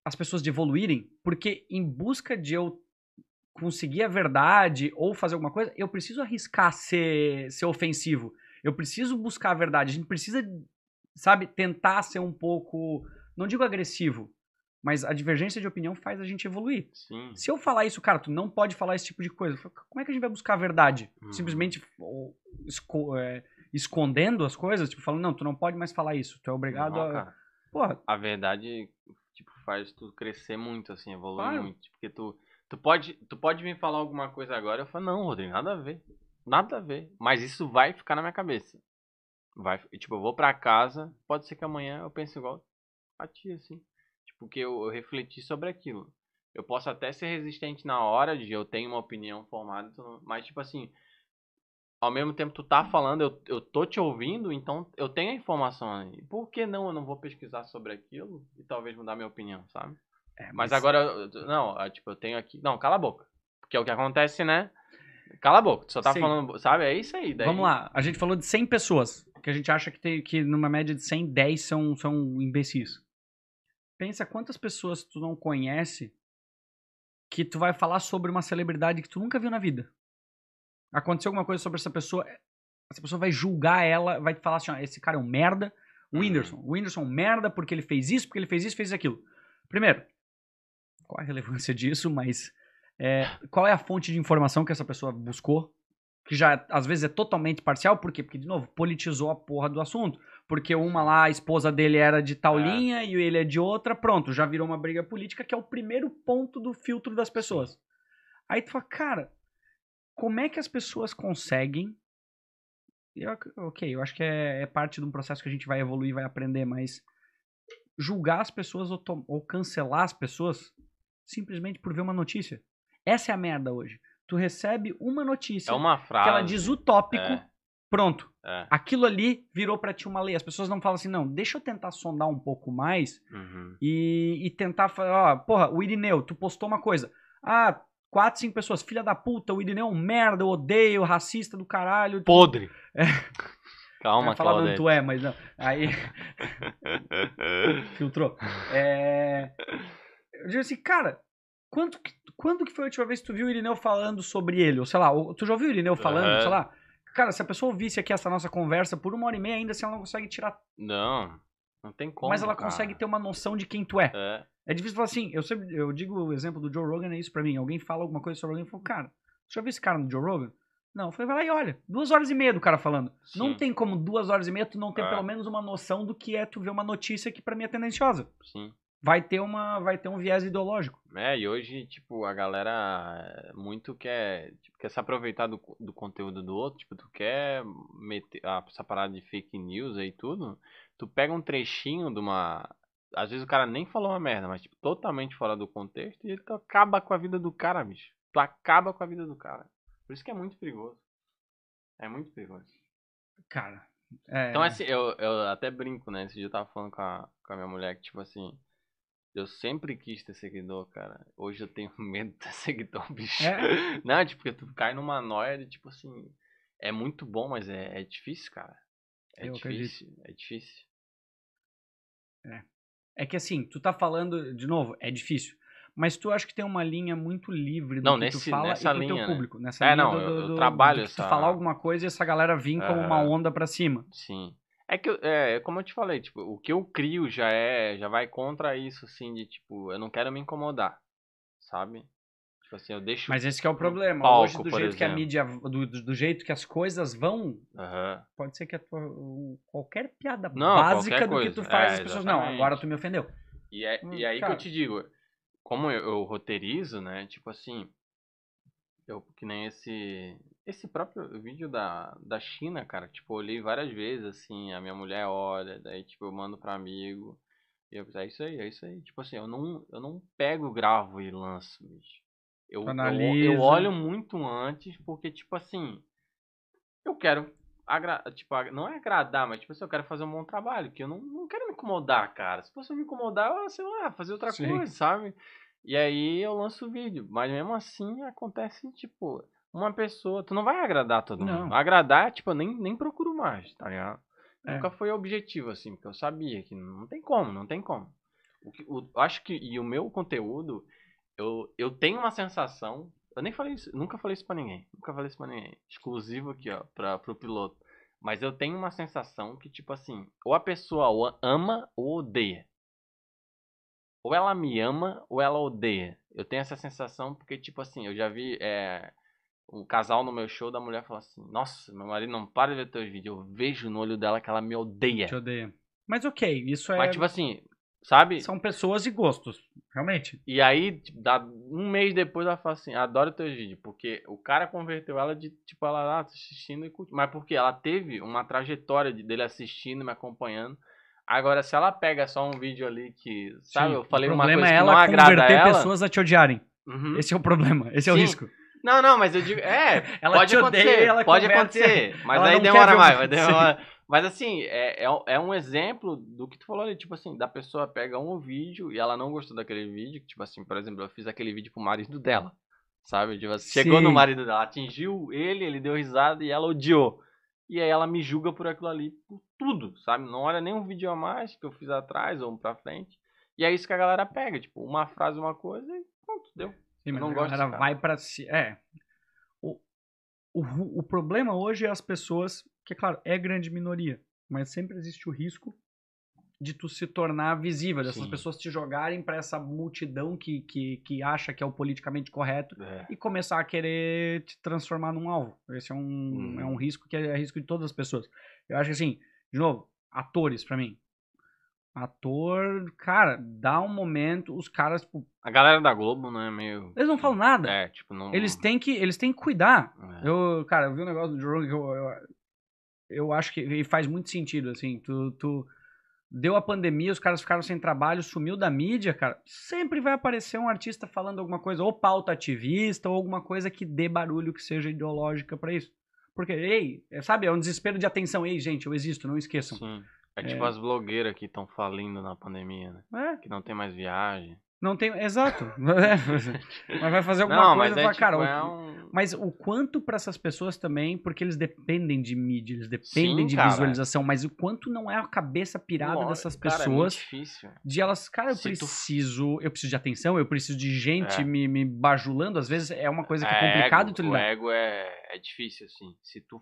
as pessoas de evoluírem, porque em busca de eu conseguir a verdade ou fazer alguma coisa, eu preciso arriscar ser, ser ofensivo. Eu preciso buscar a verdade. A gente precisa, sabe, tentar ser um pouco, não digo agressivo, mas a divergência de opinião faz a gente evoluir. Sim. Se eu falar isso, cara, tu não pode falar esse tipo de coisa. Falo, Como é que a gente vai buscar a verdade? Uhum. Simplesmente ou, esco- é, escondendo as coisas? Tipo, falando, não, tu não pode mais falar isso. Tu é obrigado Não, a. Porra, a verdade tipo faz tu crescer muito assim evoluir Claro. muito porque tu tu pode tu pode me falar alguma coisa agora eu falo não Rodrigo nada a ver nada a ver mas isso vai ficar na minha cabeça vai tipo eu vou pra casa pode ser que amanhã eu pense igual a ti assim tipo que eu, eu refleti sobre aquilo eu posso até ser resistente na hora de eu tenho uma opinião formada mas tipo assim ao mesmo tempo tu tá falando, eu, eu tô te ouvindo, então eu tenho a informação aí. Por que não eu não vou pesquisar sobre aquilo e talvez mudar minha opinião, sabe? é, Mas agora, eu- não, é, tipo, eu tenho aqui. Não, cala a boca. Porque é o que acontece, né? Cala a boca, tu só tá Sim. falando, sabe? É isso aí. Daí... Vamos lá, a gente falou de 100 pessoas, que a gente acha que, tem, que numa média de 100, 10 são, são imbecis. Pensa quantas pessoas tu não conhece que tu vai falar sobre uma celebridade que tu nunca viu na vida. Aconteceu alguma coisa sobre essa pessoa, essa pessoa vai julgar ela, vai falar assim, ó, esse cara é um merda, o Uhum. Whindersson, o Whindersson é um merda porque ele fez isso, porque ele fez isso, fez aquilo. Primeiro, qual a relevância disso, mas é, qual é a fonte de informação que essa pessoa buscou? Que já às vezes é totalmente parcial, por quê? Porque, de novo, politizou a porra do assunto. Porque uma lá, a esposa dele era de tal É. linha e ele é de outra, pronto, já virou uma briga política, que é o primeiro ponto do filtro das pessoas. Aí tu fala, cara, como é que as pessoas conseguem. eu- ok, eu acho que é, é parte de um processo que a gente vai evoluir, vai aprender, mas julgar as pessoas ou, ou cancelar as pessoas simplesmente por ver uma notícia. Essa é a merda hoje. Tu recebe uma notícia É uma frase. que ela diz o tópico, É. pronto. É. Aquilo ali virou pra ti uma lei. As pessoas não falam assim, não, deixa eu tentar sondar um pouco mais Uhum. e, e tentar falar, ó, porra, o Irineu, tu postou uma coisa. Ah, quatro, cinco pessoas, filha da puta, o Irineu é um merda, eu odeio, racista do caralho. Podre. É. Calma, falar Claudete. tu é, mas não. Aí filtrou. É... Eu digo assim, cara, quando que, quando que foi a última vez que tu viu o Irineu falando sobre ele? Ou sei lá, tu já ouviu o Irineu falando, Aham. sei lá? Cara, se a pessoa ouvisse aqui essa nossa conversa por uma hora e meia, ainda assim ela não consegue tirar. Não, não tem como. mas ela cara. consegue ter uma noção de quem tu é. É. É difícil falar assim, eu sempre, eu digo o exemplo do Joe Rogan, é isso pra mim. Alguém fala alguma coisa sobre alguém e fala, cara, você já viu esse cara no Joe Rogan? Não, eu falei, vai lá e olha. Duas horas e meia do cara falando. Não Sim. tem como duas horas e meia tu não ter É. pelo menos uma noção do que é tu ver uma notícia que pra mim é tendenciosa. Sim. Vai ter uma, vai ter um viés ideológico. É, e hoje, tipo, a galera é, muito quer, tipo, quer se aproveitar do, do conteúdo do outro, tipo, tu quer meter ah, essa parada de fake news aí tudo, tu pega um trechinho de uma... Às vezes o cara nem falou uma merda, mas, tipo, totalmente fora do contexto e ele tu acaba com a vida do cara, bicho. Tu acaba com a vida do cara. Por isso que é muito perigoso. É muito perigoso. Cara. é- Então, assim, eu, eu até brinco, né? Esse dia eu tava falando com a, com a minha mulher que, tipo assim, eu sempre quis ter seguidor, cara. Hoje eu tenho medo de ter seguidor, bicho. É? Não, tipo, porque tu cai numa noia de, tipo assim, é muito bom, mas é, é difícil, cara. É Eu acredito. difícil, é difícil. É que assim, tu tá falando, de novo, é difícil. Mas tu acha que tem uma linha muito livre do Não, que nesse- tu fala nessa e pro linha, teu né? público. Nessa É, linha não, do, do, eu do- trabalho do que tu essa- falar alguma coisa e essa galera vir como uma onda pra cima. Sim. É que, é, é como eu te falei, tipo, o que eu crio já é, já vai contra isso, assim, de, tipo, eu não quero me incomodar, sabe? Tipo assim, eu deixo... Mas esse que é o problema. palco, Hoje, do jeito que a exemplo. mídia. Do, do- jeito que as coisas vão, Aham. pode ser que a tua, qualquer piada Não, básica qualquer do que coisa. tu faz, É, as pessoas. Não, exatamente. agora tu me ofendeu. E, é, Hum, e aí cara. que eu te digo, como eu, eu roteirizo, né? Tipo assim, eu que nem esse esse próprio vídeo da, da China, cara, tipo, eu olhei várias vezes, assim, a minha mulher olha, daí tipo, eu mando pra amigo. E eu, é isso aí, é isso aí. Tipo assim, eu não, eu não pego, gravo e lanço, bicho. Eu, eu, Analisa. eu olho muito antes, porque, tipo assim, eu quero. Agra tipo, não é agradar, mas tipo assim, eu quero fazer um bom trabalho, que eu não, não quero me incomodar, cara. Se fosse me incomodar, eu ia, sei lá, fazer outra Sim. coisa, sabe? E aí eu lanço o vídeo. Mas mesmo assim acontece, tipo, uma pessoa. Tu não vai agradar todo mundo. Não. Agradar, tipo, eu nem, nem procuro mais, tá ligado? É. Nunca foi objetivo, assim, porque eu sabia que não tem como, não tem como. O que, o, acho que. E o meu conteúdo, eu, eu tenho uma sensação. Eu nem falei isso, nunca falei isso pra ninguém. Nunca falei isso pra ninguém. Exclusivo aqui, ó, pra, pro piloto. Mas eu tenho uma sensação que, tipo assim, ou a pessoa ama ou odeia. Ou ela me ama ou ela odeia. Eu tenho essa sensação porque, tipo assim, eu já vi é, um casal no meu show da mulher falar assim: Nossa, meu marido não para de ver teus vídeos. Eu vejo no olho dela que ela me odeia. Te odeia. Mas ok, isso é. Mas, tipo assim, sabe? São pessoas e gostos, realmente. E aí, tipo, dá um mês depois, ela fala assim, adoro teus vídeos, porque o cara converteu ela de, tipo, ela lá assistindo e curtindo. Mas porque ela teve uma trajetória de- dele assistindo, me acompanhando. Agora, se ela pega só um vídeo ali que, sabe, Sim, eu falei o uma problema coisa é que não ela agrada converter ela... pessoas a te odiarem. Uhum. Esse é o problema, esse é o Sim. risco. Não, não, mas eu digo, é, Ela pode te acontecer, odeia, ela pode converte- acontecer, mas aí demora mais, vai demorar. Mas assim, é, é, um- é um exemplo do que tu falou ali, tipo assim, da pessoa pega um vídeo e ela não gostou daquele vídeo, tipo assim, por exemplo, eu fiz aquele vídeo pro marido dela, sabe? Tipo assim, chegou no marido dela, atingiu ele, ele deu risada e ela odiou. E aí ela me julga por aquilo ali, por tudo, sabe? Não olha nem um vídeo a mais que eu fiz atrás ou um pra frente. E é isso que a galera pega, tipo, uma frase, uma coisa e pronto, deu. Sim, Eu não gosto cara. vai pra si. É. O, o, o problema hoje é as pessoas, que, claro, é grande minoria, mas sempre existe o risco de tu se tornar visível, dessas Sim. pessoas te jogarem pra essa multidão que, que, que acha que é o politicamente correto É. e começar a querer te transformar num alvo. Esse é um, Uhum. é um risco que é risco de todas as pessoas. Eu acho que assim, de novo, atores pra mim. Ator, cara, dá um momento, os caras, tipo, A galera da Globo, né, meio... eles não falam nada. É, tipo, não... Eles têm que, eles têm que cuidar. É. Eu, cara, eu vi um negócio do Joe que eu, eu, eu acho que e faz muito sentido, assim. Tu, tu deu a pandemia, os caras ficaram sem trabalho, sumiu da mídia, cara. Sempre vai aparecer um artista falando alguma coisa, ou pauta ativista, ou alguma coisa que dê barulho, que seja ideológica pra isso. Porque, ei, é, sabe, é um desespero de atenção. Ei, gente, eu existo, não esqueçam. Sim. É tipo as blogueiras que estão falindo na pandemia, né? É, Que não tem mais viagem. não tem. Exato. É, mas vai fazer alguma não, coisa mas é, tipo, cara, o é um... Mas o quanto pra essas pessoas também, porque eles dependem de mídia, eles dependem Sim, de cara. visualização, mas o quanto não é a cabeça pirada Lógico, dessas cara, é muito pessoas difícil. de elas, cara, eu Se tu- preciso, eu preciso de atenção, eu preciso de gente É. me, me bajulando, às vezes é uma coisa que é É, complicado ego, tu O lidar. ego é, é difícil, assim. Se tu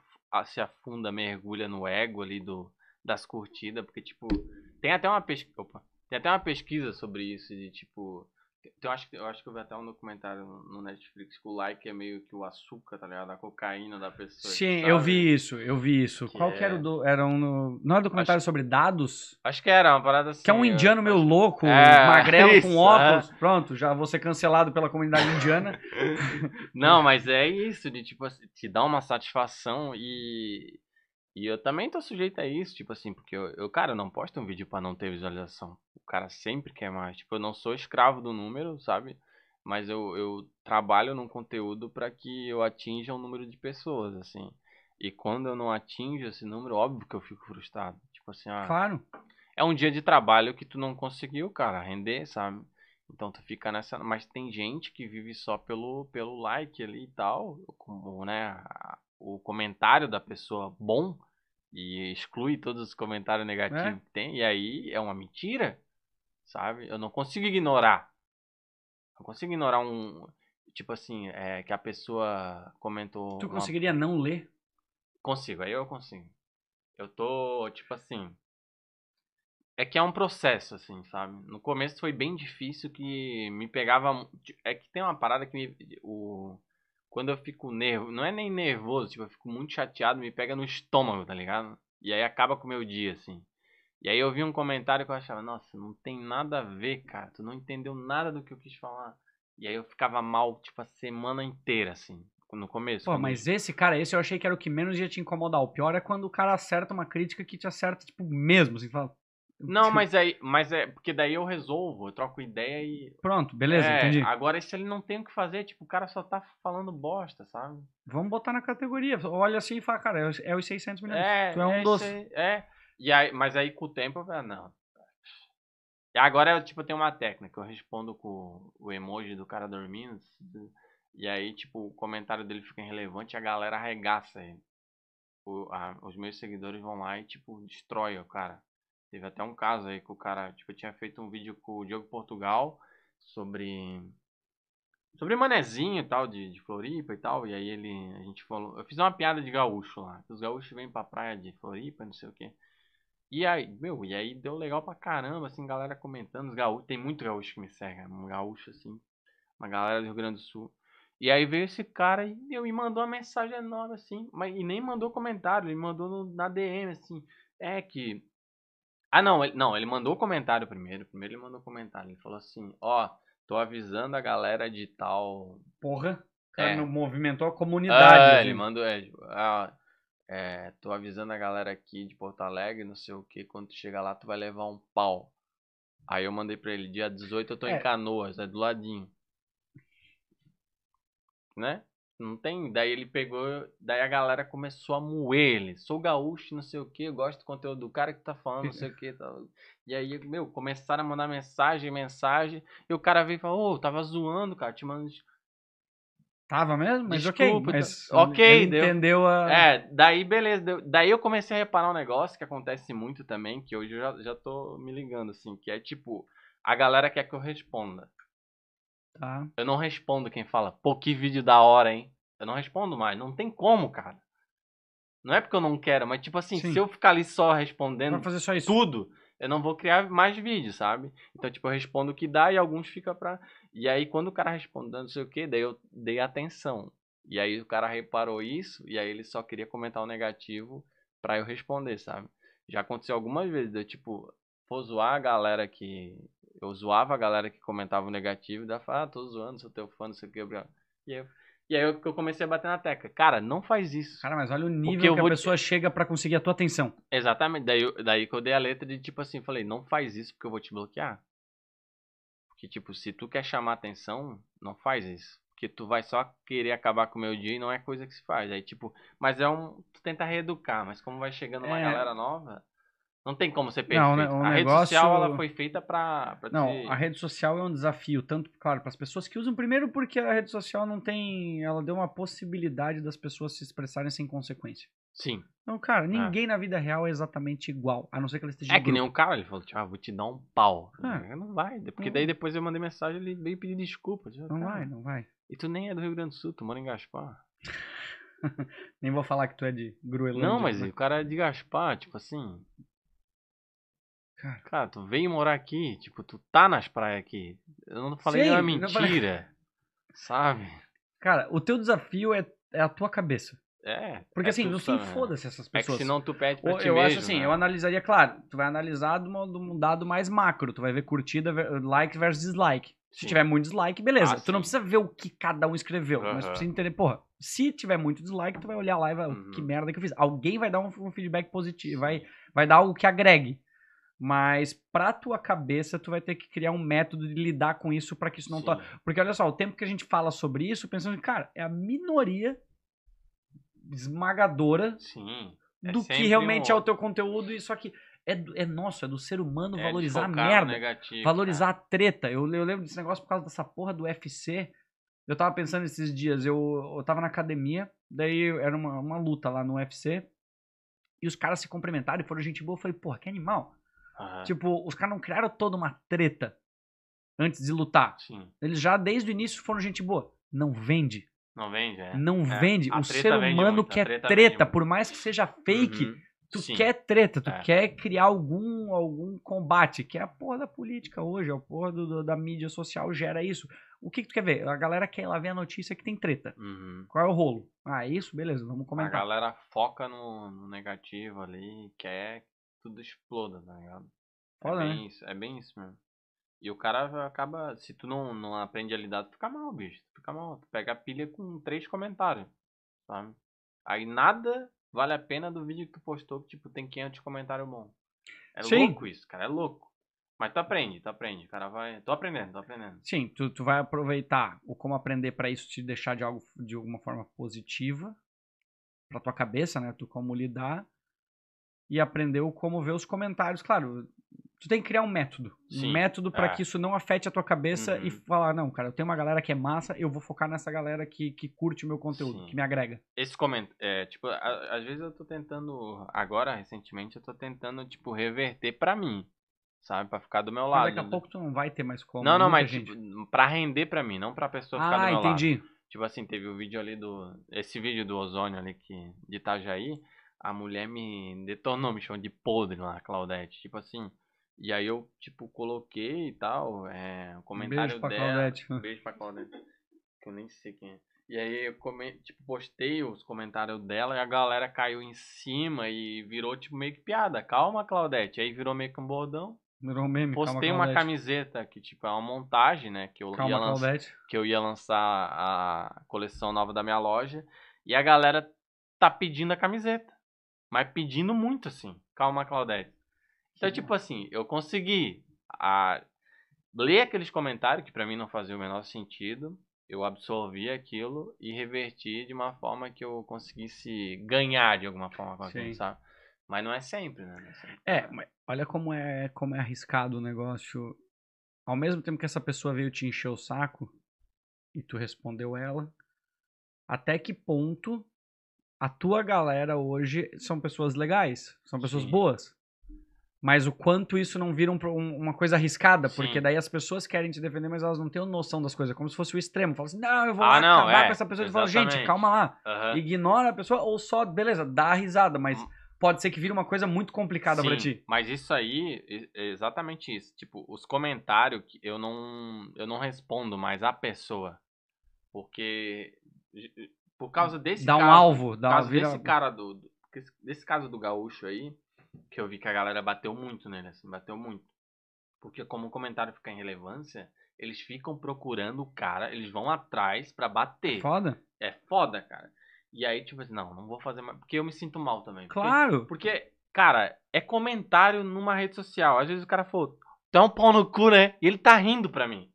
se afunda, mergulha no ego ali do, das curtidas, porque, tipo, tem até uma pesquisa. Tem até uma pesquisa sobre isso, de tipo. Eu acho, que- eu acho que eu vi até um documentário no Netflix que o like é meio que o açúcar, tá ligado? A cocaína da pessoa. Sim, sabe? eu vi isso, eu vi isso. Que Qual que era é- o do, era um, no- não era documentário Acho- sobre dados? Acho que era uma parada assim. Que é um indiano meio acho- louco, É, magrelo isso, com óculos. Pronto, já vou ser cancelado pela comunidade indiana. Não, mas é isso, de tipo te dá uma satisfação e. E eu também tô sujeito a isso, tipo assim, porque eu, eu cara, eu não posto um vídeo pra não ter visualização. O cara sempre quer mais. Tipo, eu não sou escravo do número, sabe? Mas eu, eu trabalho num conteúdo pra que eu atinja um número de pessoas, assim. E quando eu não atinjo esse número, óbvio que eu fico frustrado. Tipo assim, ah, Claro. é um dia de trabalho que tu não conseguiu, cara, render, sabe? Então tu fica nessa. Mas tem gente que vive só pelo, pelo like ali e tal, como, né? a- O comentário da pessoa bom e exclui todos os comentários negativos É. que tem, e aí é uma mentira, sabe? Eu não consigo ignorar. Não consigo ignorar um. Tipo assim, é, que a pessoa comentou. Tu uma- conseguiria não ler? Consigo, aí eu consigo. Eu tô, tipo assim. É que é um processo, assim, sabe? No começo foi bem difícil que me pegava. É que tem uma parada que me. O, quando eu fico nervoso. Não é nem nervoso, tipo, eu fico muito chateado, me pega no estômago, tá ligado? E aí acaba com o meu dia, assim. E aí eu vi um comentário que eu achava, nossa, não tem nada a ver, cara. Tu não entendeu nada do que eu quis falar. E aí eu ficava mal, tipo, a semana inteira, assim. No começo. Pô, quando- mas esse cara, esse eu achei que era o que menos ia te incomodar. O pior é quando o cara acerta uma crítica que te acerta, tipo, mesmo, assim, fala. Não, mas aí, mas é porque daí eu resolvo, eu troco ideia e Pronto, beleza, é, entendi. Agora se ele não tem o que fazer, tipo, o cara só tá falando bosta, sabe? Vamos botar na categoria. Olha assim e fala, cara, é os- é os 600 milhões. É, tu é um é, doce. é. E aí, mas aí com o tempo eu falei, ah, não. E agora eu, tipo, tenho uma técnica, eu respondo com o emoji do cara dormindo, e aí, tipo, o comentário dele fica irrelevante e a galera arregaça ele. O- a- os meus seguidores vão lá e, tipo, destrói o cara. Teve até um caso aí que o cara, tipo, tinha feito um vídeo com o Diogo Portugal sobre sobre manezinho e tal, de, de Floripa e tal, e aí ele, a gente falou, eu fiz uma piada de gaúcho lá, que os gaúchos vêm pra praia de Floripa, não sei o que. E aí, meu, e aí deu legal pra caramba, assim, galera comentando, os gaúchos, tem muito gaúcho que me segue, um gaúcho, assim, uma galera do Rio Grande do Sul. E aí veio esse cara e, meu, e mandou uma mensagem enorme, assim, mas, e nem mandou comentário, ele mandou no- na DM, assim, é que... Ah, não, ele, não, ele mandou comentário primeiro, primeiro ele mandou comentário, ele falou assim, ó, tô avisando a galera de tal Porra. O cara É. movimentou a comunidade. ah, assim. ele mandou, é, tipo, ah, é, tô avisando a galera aqui de Porto Alegre, não sei o que, quando tu chegar lá tu vai levar um pau. Aí eu mandei pra ele, dia 18 eu tô É. em Canoas, é do ladinho. Né? Não tem, daí ele pegou, daí a galera começou a moer ele. Sou gaúcho, não sei o que, gosto do conteúdo do cara que tá falando, não sei o que. Tal. E aí, meu, começaram a mandar mensagem, mensagem, e o cara veio e falou, ô, tava zoando, cara, te mando Tava mesmo? Mas Desculpa, ok. Mas tá- ok, deu. entendeu a. É, daí beleza. deu- Daí eu comecei a reparar um negócio que acontece muito também, que hoje eu já, já tô me ligando, assim, que é tipo, a galera quer que eu responda. Tá. Eu não respondo quem fala, pô, que vídeo da hora, hein? Eu não respondo mais. Não tem como, cara. Não é porque eu não quero, mas tipo assim, Sim. se eu ficar ali só respondendo só tudo, eu não vou criar mais vídeos, sabe? Então, tipo, eu respondo o que dá e alguns fica pra. E aí, quando o cara respondendo não sei o que, daí eu dei atenção. E aí o cara reparou isso, e aí ele só queria comentar o negativo pra eu responder, sabe? Já aconteceu algumas vezes, eu, tipo, vou zoar a galera que. Eu zoava a galera que comentava o negativo, e daí eu falava, ah, tô zoando, sou teu fã, não sei o que. E aí, eu- e aí eu, eu comecei a bater na tecla. Cara, não faz isso. Cara, mas olha o nível que a te- pessoa chega pra conseguir a tua atenção. Exatamente. Daí, daí que eu dei a letra de tipo assim, falei, não faz isso porque eu vou te bloquear. Porque, tipo, se tu quer chamar atenção, não faz isso. Porque tu vai só querer acabar com o meu dia e não é coisa que se faz. Aí, tipo, mas é um. Tu tenta reeducar, mas como vai chegando uma É. galera nova, não tem como ser Não, perfeito. né, o a rede social ela foi feita pra. pra Não, a rede social é um desafio, tanto, claro, para as pessoas que usam. Primeiro, porque a rede social não tem. Ela deu uma possibilidade das pessoas se expressarem sem consequência. Sim. Então, cara, ninguém na vida real é exatamente igual, a não ser que ela esteja É que nem um cara, ele falou, tipo, ah, vou te dar um pau. Ah. Não vai. Porque Não. daí depois eu mandei mensagem ele veio pedir desculpa. Não vai, não vai. E tu nem é do Rio Grande do Sul, tu mora em Gaspar. Nem vou falar que tu é de Groenlândia. Não, mas né? o cara é de Gaspar, tipo assim. Cara. Cara, tu veio morar aqui, tipo, tu tá nas praias aqui. Eu não falei Sim, nenhuma não mentira. Sabe? Cara, o teu desafio é, é a tua cabeça. É. Porque é assim, fim, sabe, né? foda-se essas É que pessoas. senão tu pede pra Ou ti eu mesmo, acho assim, né? eu analisaria, claro, tu vai analisar de um, de um dado mais macro, tu vai ver curtida, like versus dislike. Se Sim. tiver muito dislike, beleza. Ah, tu não sim. precisa ver o que cada um escreveu, mas tu precisa entender, porra, se tiver muito dislike, tu vai olhar lá e vai, Uhum. que merda que eu fiz. Alguém vai dar um, um feedback positivo, vai, vai dar algo que agregue. Mas pra tua cabeça, tu vai ter que criar um método de lidar com isso pra que isso não Sim. to... Porque olha só, o tempo que a gente fala sobre isso, pensando, cara, é a minoria esmagadora Sim. É do que realmente um- é o teu conteúdo, isso aqui é, do- é nosso, é do ser humano é valorizar a merda, negativo, valorizar cara. a treta. Eu, eu lembro desse negócio por causa dessa porra do UFC. Eu tava pensando esses dias, eu, eu tava na academia, daí era uma, uma luta lá no UFC, e os caras se cumprimentaram e foram gente boa. Eu falei, porra, que animal. Aham. Tipo, os caras não criaram toda uma treta antes de lutar. Sim. Eles já desde o início foram gente boa. Não vende. Não vende, é. Não É, vende. a O ser humano muito, a quer treta treta, por mais que seja fake. Uhum. Tu Sim. quer treta, tu É. quer criar algum, algum combate, que é a porra da política hoje, a porra do- do- da mídia social gera isso. O que, que tu quer ver? A galera quer ir lá ver a notícia que tem treta. Uhum. Qual é o rolo? Ah, isso? Beleza, vamos A comentar. galera foca no, no negativo ali, quer que tudo exploda, tá ligado? Foda, é né? bem isso, é bem isso mesmo. E o cara acaba, se tu não, não aprende a lidar, tu fica mal, bicho. Tu fica mal. Tu pega a pilha com três comentários, sabe? Aí nada vale a pena do vídeo que tu postou, que tipo, tem 500 comentários bons. É Sim. louco isso, cara, é louco. Mas tu aprende, tu aprende, cara vai. Tô aprendendo, tô aprendendo. Sim, tu, tu vai aproveitar o como aprender pra isso te deixar de algo de alguma forma positiva pra tua cabeça, né? Tu como lidar e aprender o como ver os comentários. Claro, tu tem que criar um método, Sim, um método pra é. que isso não afete a tua cabeça e Uhum. falar, não, cara, eu tenho uma galera que é massa, eu vou focar nessa galera que, que curte o meu conteúdo, Sim. que me agrega. Esse comentário, é, tipo, a- às vezes eu tô tentando, agora, recentemente, eu tô tentando, tipo, reverter pra mim, sabe? Pra ficar do meu Mas lado. daqui a pouco tu não vai ter mais como. Não, não, muita mas, gente. tipo, pra render pra mim, não pra pessoa ficar do Ah, meu lado. entendi. Tipo assim, teve o vídeo ali do. Esse vídeo do ozônio ali que, de Itajaí, a mulher me detonou, me chamou de podre lá, Claudete. Tipo assim. E aí eu, tipo, coloquei e tal. É, o comentário Beijo pra dela. Claudete. Beijo pra Claudete. Que eu nem sei quem é. E aí eu come, tipo, postei os comentários dela e a galera caiu em cima e virou, tipo, meio que piada. Calma, Claudete. Aí virou meio que um bordão. Virou um meme. calma, Postei uma Claudete. camiseta que, tipo, é uma montagem, né? Que eu Calma, ia lançar que eu ia lançar a coleção nova da minha loja e a galera tá pedindo a camiseta. Mas pedindo muito, assim. Calma, Claudete. Então, tipo assim, eu consegui a, ler aqueles comentários que pra mim não faziam o menor sentido. Eu absorvi aquilo e reverti de uma forma que eu conseguisse ganhar de alguma forma com aquilo, sabe? Mas não é sempre, né? É sempre. É, mas olha como é, como é arriscado o negócio. Ao mesmo tempo que essa pessoa veio te encher o saco e tu respondeu ela, até que ponto a tua galera hoje são pessoas legais, são pessoas Sim. boas. Mas o quanto isso não vira um um- uma coisa arriscada, porque Sim. daí as pessoas querem te defender, mas elas não têm noção das coisas, como se fosse o extremo. Fala assim, não, eu vou Ah, não, acabar é, com essa pessoa e fala, gente, calma lá. Aham. Ignora a pessoa ou só, beleza, dá a risada, mas Hum. pode ser que vire uma coisa muito complicada pra Sim, ti. Mas isso aí é é exatamente isso. Tipo, os comentários que eu não eu não respondo mais a pessoa. Porque por causa desse Dá um caso, alvo, por dá uma causa vira... desse cara do, do- desse- desse caso do gaúcho aí, que eu vi que a galera bateu muito nele assim, bateu muito. Porque como o comentário fica em relevância, eles ficam procurando o cara, eles vão atrás pra bater. Foda? É foda, cara. E aí tipo assim, não, não vou fazer mais, porque eu me sinto mal também. Porque Claro. porque, cara, é comentário numa rede social. Às vezes o cara falou, tu é um pau no cu, né? E ele tá rindo pra mim.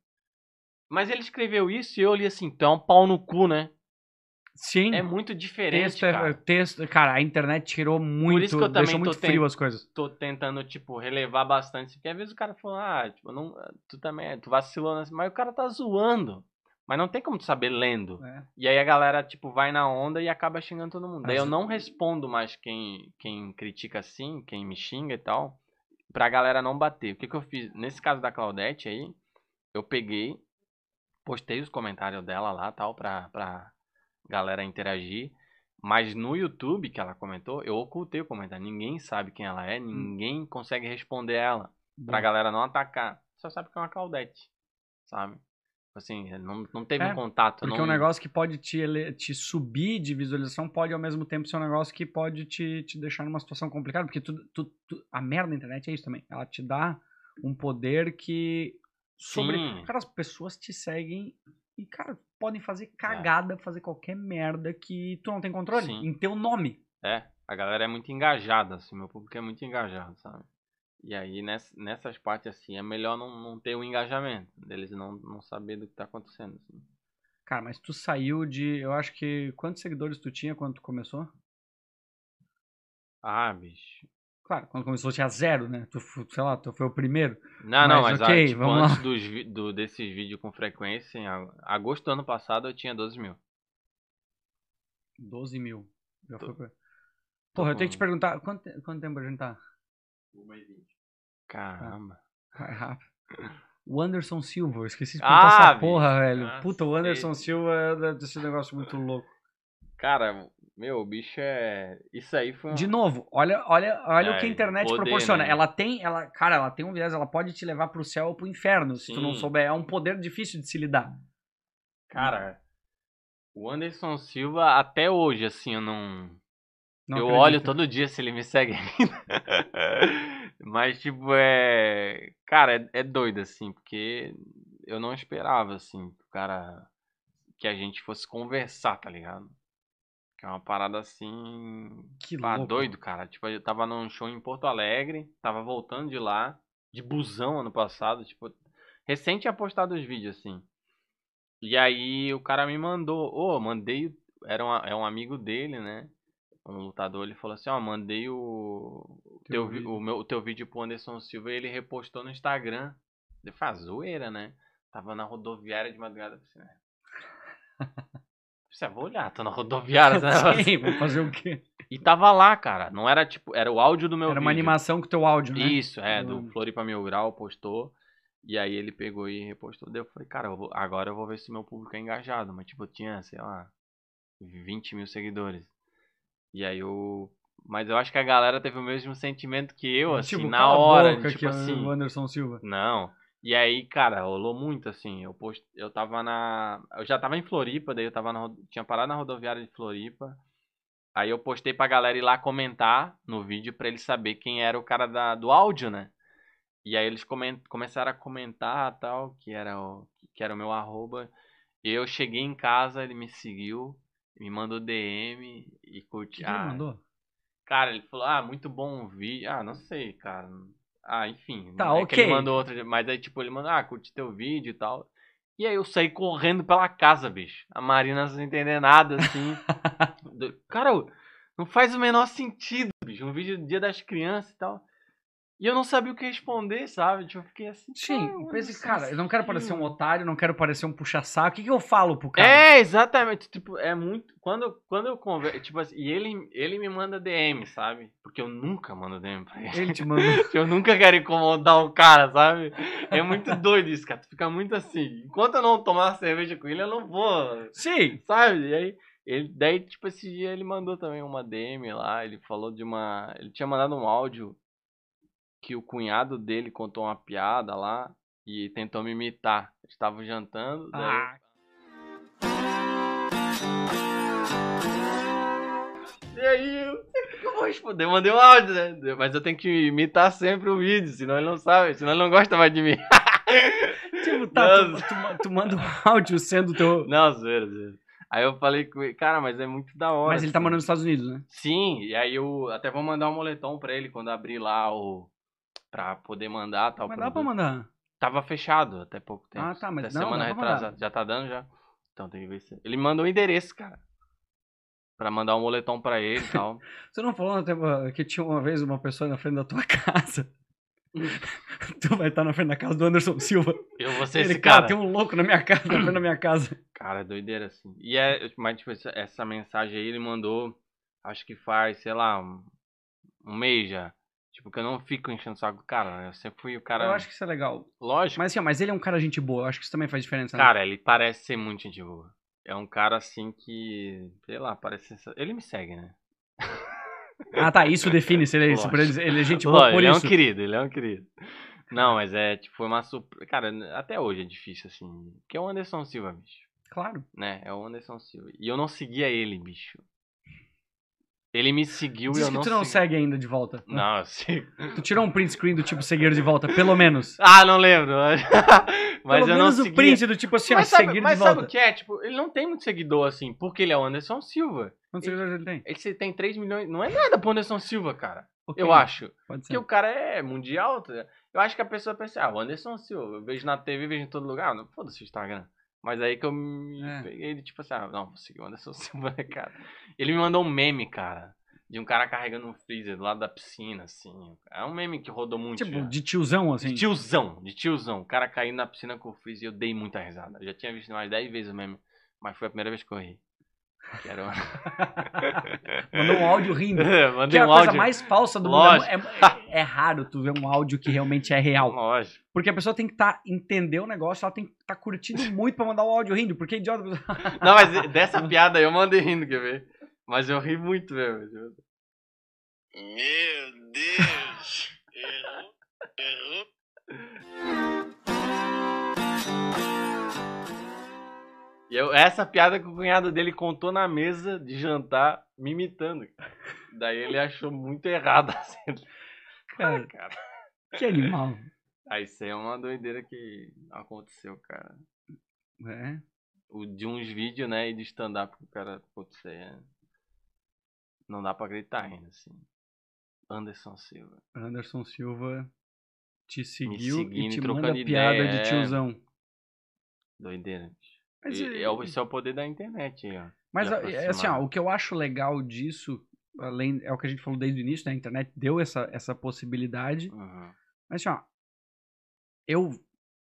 Mas ele escreveu isso e eu li assim, tu é um pau no cu, né? Sim. É muito diferente, texto, é- cara. texto, cara, a internet tirou muito, isso que eu deixou também muito frio as coisas. Tô tentando, tipo, relevar bastante. Porque às vezes o cara falou, ah, tipo, não, tu também, tu vacilou, mas o cara tá zoando. Mas não tem como tu saber lendo. É. E aí a galera, tipo, vai na onda e acaba xingando todo mundo. Daí eu não respondo mais quem, quem critica assim, quem me xinga e tal, pra galera não bater. O que que eu fiz? Nesse caso da Claudete aí, eu peguei, postei os comentários dela lá, tal, pra, pra galera interagir. Mas no YouTube que ela comentou, eu ocultei o comentário. Ninguém sabe quem ela é, ninguém consegue responder ela. Pra Bom. galera não atacar. Só sabe que é uma Claudete, sabe? Assim, não, não teve É, um contato. Porque não... um negócio que pode te, ele- te subir de visualização pode ao mesmo tempo ser um negócio que pode te, te deixar numa situação complicada. Porque tu, tu- tu- a merda da internet é isso também. Ela te dá um poder que. Sobre. Sim. Cara, as pessoas te seguem e, cara, podem fazer cagada, fazer qualquer merda que tu não tem controle. Sim. Em teu nome. É, a galera é muito engajada, assim, meu público é muito engajado, sabe? E aí, ness- nessas partes, assim, é melhor não, não ter o engajamento, deles não, não saber do que tá acontecendo, assim. Cara, mas tu saiu de. Eu acho que. Quantos seguidores tu tinha quando tu começou? Ah, bicho. Claro, quando começou tinha zero, né? Tu, sei lá, tu foi o primeiro. Não, não, Mas mas ok, ah, tipo, vamos antes dos, do, desses vídeos com frequência, em ag- agosto do ano passado eu tinha 12 mil. 12 mil. Já Tô- foi pra... Porra, eu tenho que te perguntar, quanto, quanto tempo a gente tá? Uma e vinte. Caramba. Vai rápido. O Anderson Silva, eu esqueci de Ah, perguntar essa bicho. porra, velho. Cacete. Puta, o Anderson Silva deve ter sido um negócio muito louco. Cara, meu, o bicho é. Isso aí foi. um- De novo, olha, olha, olha o É, que a internet poder, proporciona. né? Ela tem, ela, cara, ela tem um viés, ela pode te levar pro céu ou pro inferno, se tu não Sim. souber. É um poder difícil de se lidar. Cara, o Anderson Silva, até hoje, assim, eu não. Não eu acredito. olho todo dia se ele me segue ainda. Mas, tipo, é. Cara, é, é doido, assim, porque eu não esperava, assim, o cara. Que a gente fosse conversar, tá ligado? É uma parada assim. Que Pá, louco. doido, cara. Tipo, eu tava num show em Porto Alegre, tava voltando de lá, de busão ano passado, tipo, recente tinha postado os vídeos assim. E aí o cara me mandou, ô, mandei, era um, é um amigo dele, né? Um lutador, ele falou assim, ó, mandei o, Teu teu, o, meu, o teu vídeo pro Anderson Silva e ele repostou no Instagram. Ele faz zoeira, né? Tava na rodoviária de madrugada, assim, né? Você vou olhar, tô na rodoviária, né? Sim, vou fazer o quê? E tava lá, cara. Não era tipo. Era o áudio do meu Era uma vídeo. animação com teu áudio, né? Isso, é, Do- do Floripa Mil Grau postou. E aí ele pegou e repostou. Daí eu falei, cara, eu vou- agora eu vou ver se meu público é engajado. Mas tipo, eu tinha, sei lá, 20 mil seguidores. E aí eu. Mas eu acho que a galera teve o mesmo sentimento que eu, assim, tipo, na hora. boca, tipo é assim. o Anderson Silva. Não. E aí, cara, rolou muito assim. Eu post... eu tava na. Eu já tava em Floripa, daí eu tava na... tinha parado na rodoviária de Floripa. Aí eu postei pra galera ir lá comentar no vídeo pra eles saber quem era o cara da... do áudio, né? E aí eles comen... começaram a comentar tal, que era o que era o meu arroba. Eu cheguei em casa, ele me seguiu, me mandou DM e O curti. que, que ele Ah, mandou? Cara, ele falou, ah, muito bom o vídeo. Ah, não sei, cara. Ah, enfim. Tá, é que ok. ele mandou outra, mas aí, tipo, ele mandou, ah, curti teu vídeo e tal. E aí eu saí correndo pela casa, bicho. A Marina sem entender nada, assim. Cara, não faz o menor sentido, bicho. Um vídeo do dia das crianças e tal. E eu não sabia o que responder, sabe? Tipo, eu fiquei assim. Sim, "Cara, eu pensei, você cara, eu não quero parecer um assistiu?" otário, não quero parecer um puxa-saco. O que, que eu falo pro cara? É, exatamente. Tipo, é muito. Quando, quando eu converso. Tipo assim, e ele, ele me manda DM, sabe? Porque eu nunca mando DM pra ele. Ele te mandou. Eu nunca quero incomodar o cara, sabe? É muito doido isso, cara. Tu fica muito assim. Enquanto eu não tomar cerveja com ele, eu não vou. Sim! Sabe? E aí. Ele, daí, tipo, esse dia ele mandou também uma DM lá. Ele falou de uma. Ele tinha mandado um áudio que o cunhado dele contou uma piada lá e tentou me imitar. Estavam jantando. daí Ah, E aí, eu, vou responder? Eu mandei um áudio, né? Mas eu tenho que imitar sempre o vídeo, senão ele não sabe, senão ele não gosta mais de mim. tipo, tá, tu, tu tu manda um áudio sendo teu. Não, zoeira, zoeira. Aí eu falei com ele, cara, mas é muito da hora. Mas ele tá assim. morando nos Estados Unidos, né? Sim, e aí eu até vou mandar um moletom pra ele quando abrir lá o. pra poder mandar tal. Mas dá pra mandar. Tava fechado até pouco tempo. Ah, tá, mas até não, semana dá pra mandar. retrasada. Já tá dando já? Então tem que ver se. Ele mandou o endereço, cara. Pra mandar um moletom pra ele e tal. Você não falou até que tinha uma vez uma pessoa na frente da tua casa? tu vai estar na frente da casa do Anderson Silva. Eu vou ser Ele, esse cara, cara. tem um louco na minha casa, na frente da minha casa. Cara, é doideira assim. E é, mas tipo, essa, essa mensagem aí ele mandou, acho que faz, sei lá, um, um mês já. Tipo, que eu não fico enchendo o saco do cara, né? Eu sempre fui o cara. Eu acho que isso é legal. Lógico. Mas assim, ó, mas ele é um cara gente boa. Eu acho que isso também faz diferença. né? Cara, ele parece ser muito gente boa. É um cara assim que, sei lá, parece. Ele me segue, né? Ah, tá. Isso define se ele é ele, ele é gente boa Lógico, por ele isso. é um querido, ele é um querido. Não, mas é, tipo, foi uma surpresa. Cara, até hoje é difícil, assim. Porque é o Anderson Silva, bicho. Claro. Né? É o Anderson Silva. E eu não seguia ele, bicho. Ele me seguiu e Diz eu que não tu não segui. segue ainda de volta. Não, eu sigo. Tu tirou um print screen do tipo seguir de volta, pelo menos. Ah, não lembro. Mas pelo eu não menos o segui. print do tipo assim, ó, mas sabe, seguir mas de sabe volta. o que é? Tipo, ele não tem muito seguidor assim, porque ele é o Anderson Silva. Quantos seguidores ele tem? Ele tem 3 milhões. Não é nada pro Anderson Silva, cara. Ok, Eu acho. Pode ser. Porque o cara é mundial. tá? Eu acho que a pessoa pensa, ah, o Anderson Silva, eu vejo na TV, vejo em todo lugar. Não, foda-se o Instagram. Mas aí que eu me É. peguei ele, tipo assim, ah, não, vou seguir o Anderson Silva, né, cara? Ele me mandou um meme, cara. De um cara carregando um freezer do lado da piscina, assim. É um meme que rodou muito. Tipo, já. de tiozão, assim. De tiozão, de tiozão. O cara caindo na piscina com o freezer e eu dei muita risada. Eu já tinha visto mais 10 vezes o meme, mas foi a primeira vez que eu ri. Que era... Mandou um áudio rindo. Que Mandei é a um coisa áudio. mais falsa do Lógico. mundo. É, é- é raro tu ver um áudio que realmente é real. Lógico. Porque a pessoa tem que tá, entender o negócio, ela tem que estar curtindo muito pra mandar o áudio rindo. Porque idiota. Não, mas dessa piada aí eu mandei rindo, quer ver? Mas eu ri muito mesmo. Meu Deus! Errou? Errou? E eu, essa piada que o cunhado dele contou na mesa de jantar, me imitando. Daí ele achou muito errado assim. Cara, Cara. que animal. Aí isso aí é uma doideira que aconteceu, cara. É. O, de uns vídeos, né, e de stand-up que o cara aconteceu. é. Não dá pra gritar ainda, assim. Anderson Silva. Anderson Silva te seguiu seguindo e te manda piada ideia, de tiozão. Doideira. bicho. Mas, E- é- é o- esse é o poder da internet ó. Mas assim, ó, o que eu acho legal disso, além é o que a gente falou desde o início, né? A internet deu essa, essa possibilidade. Uhum. Mas assim, ó, eu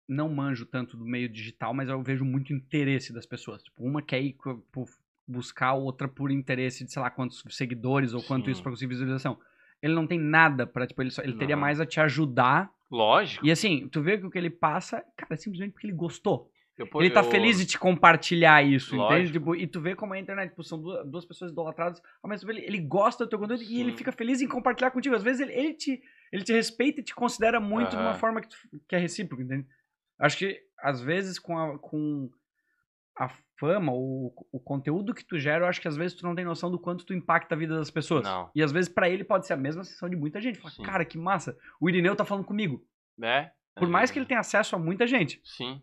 não manjo tanto do meio digital, mas eu vejo muito interesse das pessoas. Tipo, uma quer ir por buscar, outra por interesse de, sei lá, quantos seguidores ou quanto Sim. isso pra conseguir visualização. Ele não tem nada pra, tipo, ele, só, ele teria mais a te ajudar. Lógico. E assim, tu vê que o que ele passa, cara, é simplesmente porque ele gostou. Eu, ele tá eu- feliz de te compartilhar isso, entende? Lógico. Tipo, e tu vê como a internet, tipo, são duas, duas pessoas idolatradas, ao mesmo tempo ele, ele gosta do teu conteúdo e ele Sim. fica feliz em compartilhar contigo. Às vezes ele, ele, te, ele te respeita e te considera muito de uma forma que, tu- que é recíproca, entende? Acho que, às vezes, com a, com a fama, o, o conteúdo que tu gera, eu acho que às vezes tu não tem noção do quanto tu impacta a vida das pessoas. Não. E às vezes pra ele pode ser a mesma sensação de muita gente. Fala, Sim. cara, que massa, o Irineu tá falando comigo. É? Por É mais que ele verdade. tenha acesso a muita gente. Sim.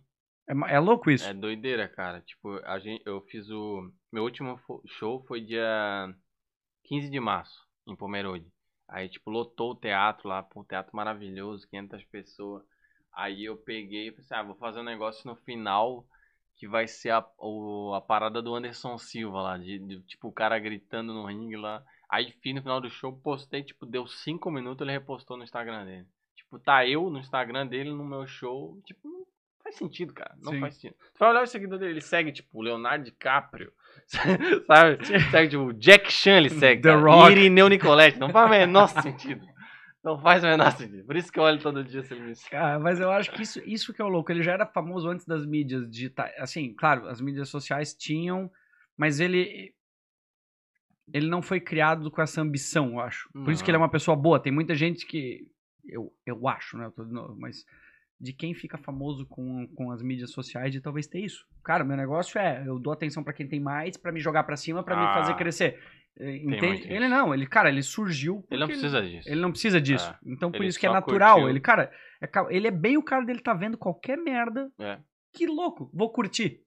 É, é louco isso. É doideira, cara. Tipo, a gente, eu fiz o. Meu último show foi dia 15 de março, em Pomerode. Aí, tipo, lotou o teatro lá, um teatro maravilhoso, 500 pessoas. Aí eu peguei e pensei, ah, vou fazer um negócio no final que vai ser a, o- a parada do Anderson Silva lá, de, de, tipo, o cara gritando no ringue lá. Aí, fiz no final do show, postei, tipo, deu 5 minutos, ele repostou no Instagram dele. Tipo, tá eu no Instagram dele, no meu show, tipo, faz sentido, cara. Não Sim. faz sentido. Tu vai olhar o seguidor dele, ele segue, tipo, o Leonardo DiCaprio, sabe? Segue, tipo, o Jack Chan, ele segue, The cara. Rock. Irineu Nicolette, não faz o menor sentido. Não faz o menor sentido. Por isso que eu olho todo dia sobre isso. Cara, mas eu acho que isso, isso que é o louco. Ele já era famoso antes das mídias digitais. Assim, claro, as mídias sociais tinham, mas ele. Ele não foi criado com essa ambição, eu acho. Por isso que ele é Não. uma pessoa boa. Tem muita gente que. Eu, eu acho, né? Eu tô de novo, mas. De quem fica famoso com, com as mídias sociais, de talvez ter isso. Cara, meu negócio é. Eu dou atenção pra quem tem mais, pra me jogar pra cima, pra me fazer Ah, crescer. Eh, Entende? Ele não, ele, cara, ele surgiu. Ele não precisa disso. ele não precisa disso. É. Então, por Ele isso que é natural. curtiu. Ele, cara, é, ele é bem o cara dele tá vendo qualquer merda. É. Que louco, vou curtir.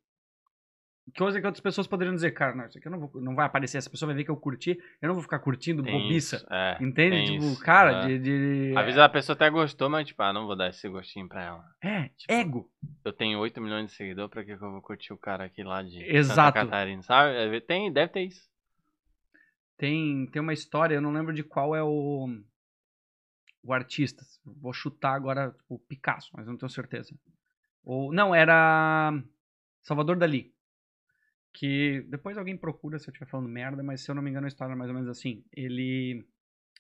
Coisa que outras pessoas poderiam dizer, cara, não, isso aqui eu não, vou, não vai aparecer. Essa pessoa vai ver que eu curti, eu não vou ficar curtindo Tem bobiça. isso, é, Entende? Tipo, isso, cara, é. de. de Às vezes a pessoa até gostou, mas tipo, ah, não vou dar esse gostinho pra ela. É, tipo, ego. Eu tenho 8 milhões de seguidores, pra que eu vou curtir o cara aqui lá de Exato. Santa Catarina, sabe? É, Tem, deve ter isso. Tem, tem uma história, eu não lembro de qual é o. O artista. Vou chutar agora o Picasso, mas não tenho certeza. Ou, não, era Salvador Dali. Que depois alguém procura se eu estiver falando merda, mas se eu não me engano a história é mais ou menos assim. Ele.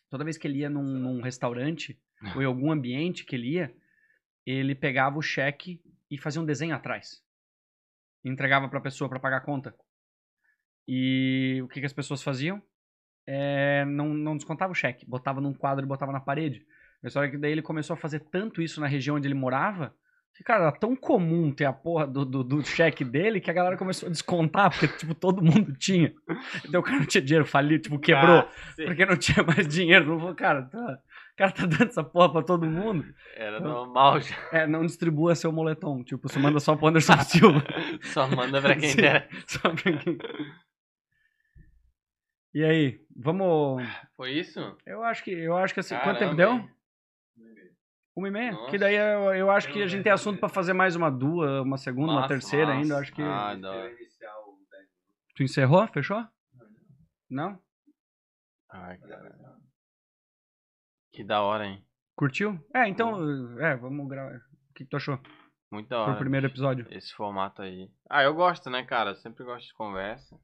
Toda vez que ele ia num, num restaurante ou em algum ambiente que ele ia, ele pegava o cheque e fazia um desenho atrás. E entregava pra pessoa pra pagar a conta. E o que, que as pessoas faziam? É, não, não descontava o cheque, botava num quadro e botava na parede. A história é que daí ele começou a fazer tanto isso na região onde ele morava, cara, era tão comum ter a porra do, do, do cheque dele que a galera começou a descontar, porque, tipo, todo mundo tinha. Então o cara não tinha dinheiro, faliu, tipo, quebrou, Cacete. porque não tinha mais dinheiro. Não falou, cara, tá, o cara tá dando essa porra pra todo mundo. Era normal já. É, não distribua seu moletom. Tipo, você manda só pro Anderson Silva. Só manda pra quem der. Só pra quem... E aí, vamos. Foi isso? Eu acho que, eu acho que assim. Quanto tempo Caramba, deu? Uma e meia? Nossa. Que daí eu, eu acho que a gente tem assunto pra fazer mais uma duas, uma segunda, uma terceira massa. ainda. eu Acho que. Ah, da Eu hora. ia iniciar o 10 Tu encerrou? Fechou? Não? Ai, cara. Que da hora, hein? Curtiu? É, então. É, vamos gravar. O que, que tu achou? Muito da hora. Pro primeiro episódio. Esse formato aí. Ah, eu gosto, né, cara? Eu sempre gosto de conversa.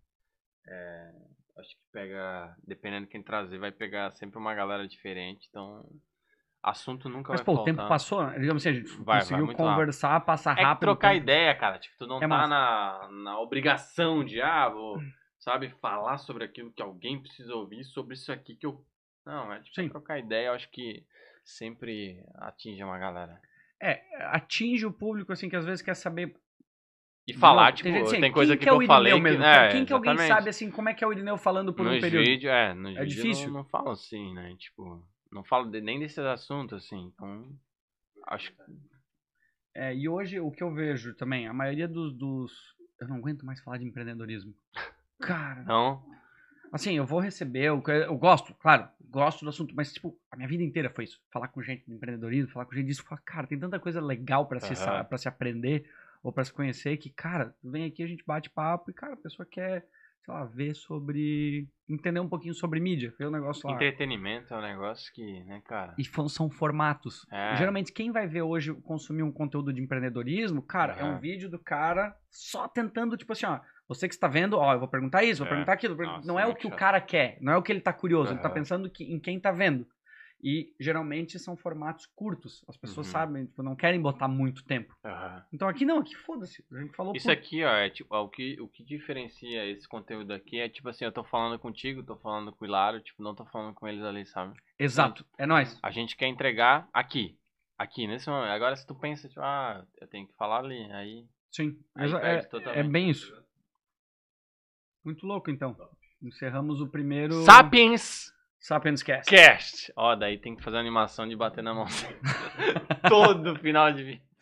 É, acho que pega, dependendo de quem trazer, vai pegar sempre uma galera diferente. Então, assunto nunca Mas, vai pô, o faltar. tempo passou, né? digamos assim, a gente Vai, vai conseguiu muito conversar, passar É rápido. trocar então- ideia, cara. Tipo, tu não É tá massa. na, na obrigação de, ah, vou, sabe, falar sobre aquilo que alguém precisa ouvir, sobre isso aqui que eu. Não, é tipo, Sim. trocar ideia, eu acho que sempre atinge uma galera. É, atinge o público, assim, que às vezes quer saber. E falar, Não, tipo, gente, assim, tem coisa que, que é o eu falei Irineu que. mesmo? É, quem que alguém sabe, assim, como é que é o Irineu falando por um nos período? vídeos, é, nos É difícil. Não, não falo assim, né? Tipo, não falo de- nem desses assuntos, assim. Então, acho que. É, e hoje o que eu vejo também, a maioria dos, dos- Eu não aguento mais falar de empreendedorismo. Cara, Não. Assim, eu vou receber, eu, eu gosto, claro, gosto do assunto, mas, tipo, a minha vida inteira foi isso. Falar com gente de empreendedorismo, falar com gente disso, falar, cara, tem tanta coisa legal pra se, sa- Aham. pra se aprender ou pra se conhecer que, cara, vem aqui, a gente bate papo e, cara, a pessoa quer, sei lá, ver sobre. entender um pouquinho sobre mídia, ver o negócio lá. Entretenimento é um negócio que, né, cara? E são formatos. É. Geralmente, quem vai ver hoje consumir um conteúdo de empreendedorismo, cara, é um vídeo do cara só tentando, tipo assim, ó. Você que está vendo, ó, eu vou perguntar isso, vou É. perguntar aquilo. Nossa, não é o muito que o chato. cara quer, não é o que ele tá curioso, ele tá Aham. pensando que, em quem tá vendo. E geralmente são formatos curtos. As pessoas Uhum. sabem, tipo, não querem botar muito tempo. Aham. Então aqui não, aqui foda-se. A gente falou Isso por- aqui, ó, é tipo, ó, o que, o que diferencia esse conteúdo aqui é tipo assim, eu tô falando contigo, tô falando com o Hilário, tipo, não tô falando com eles ali, sabe? Exato, é nóis. A gente quer entregar aqui. Aqui, nesse momento. Agora se tu pensa, tipo, ah, eu tenho que falar ali, aí. Sim, Aí é, é bem isso. Muito louco, então. Encerramos o primeiro Sapiens Sapiens Cast. Cast! Ó, daí tem que fazer animação de bater na mão. Todo final de vídeo.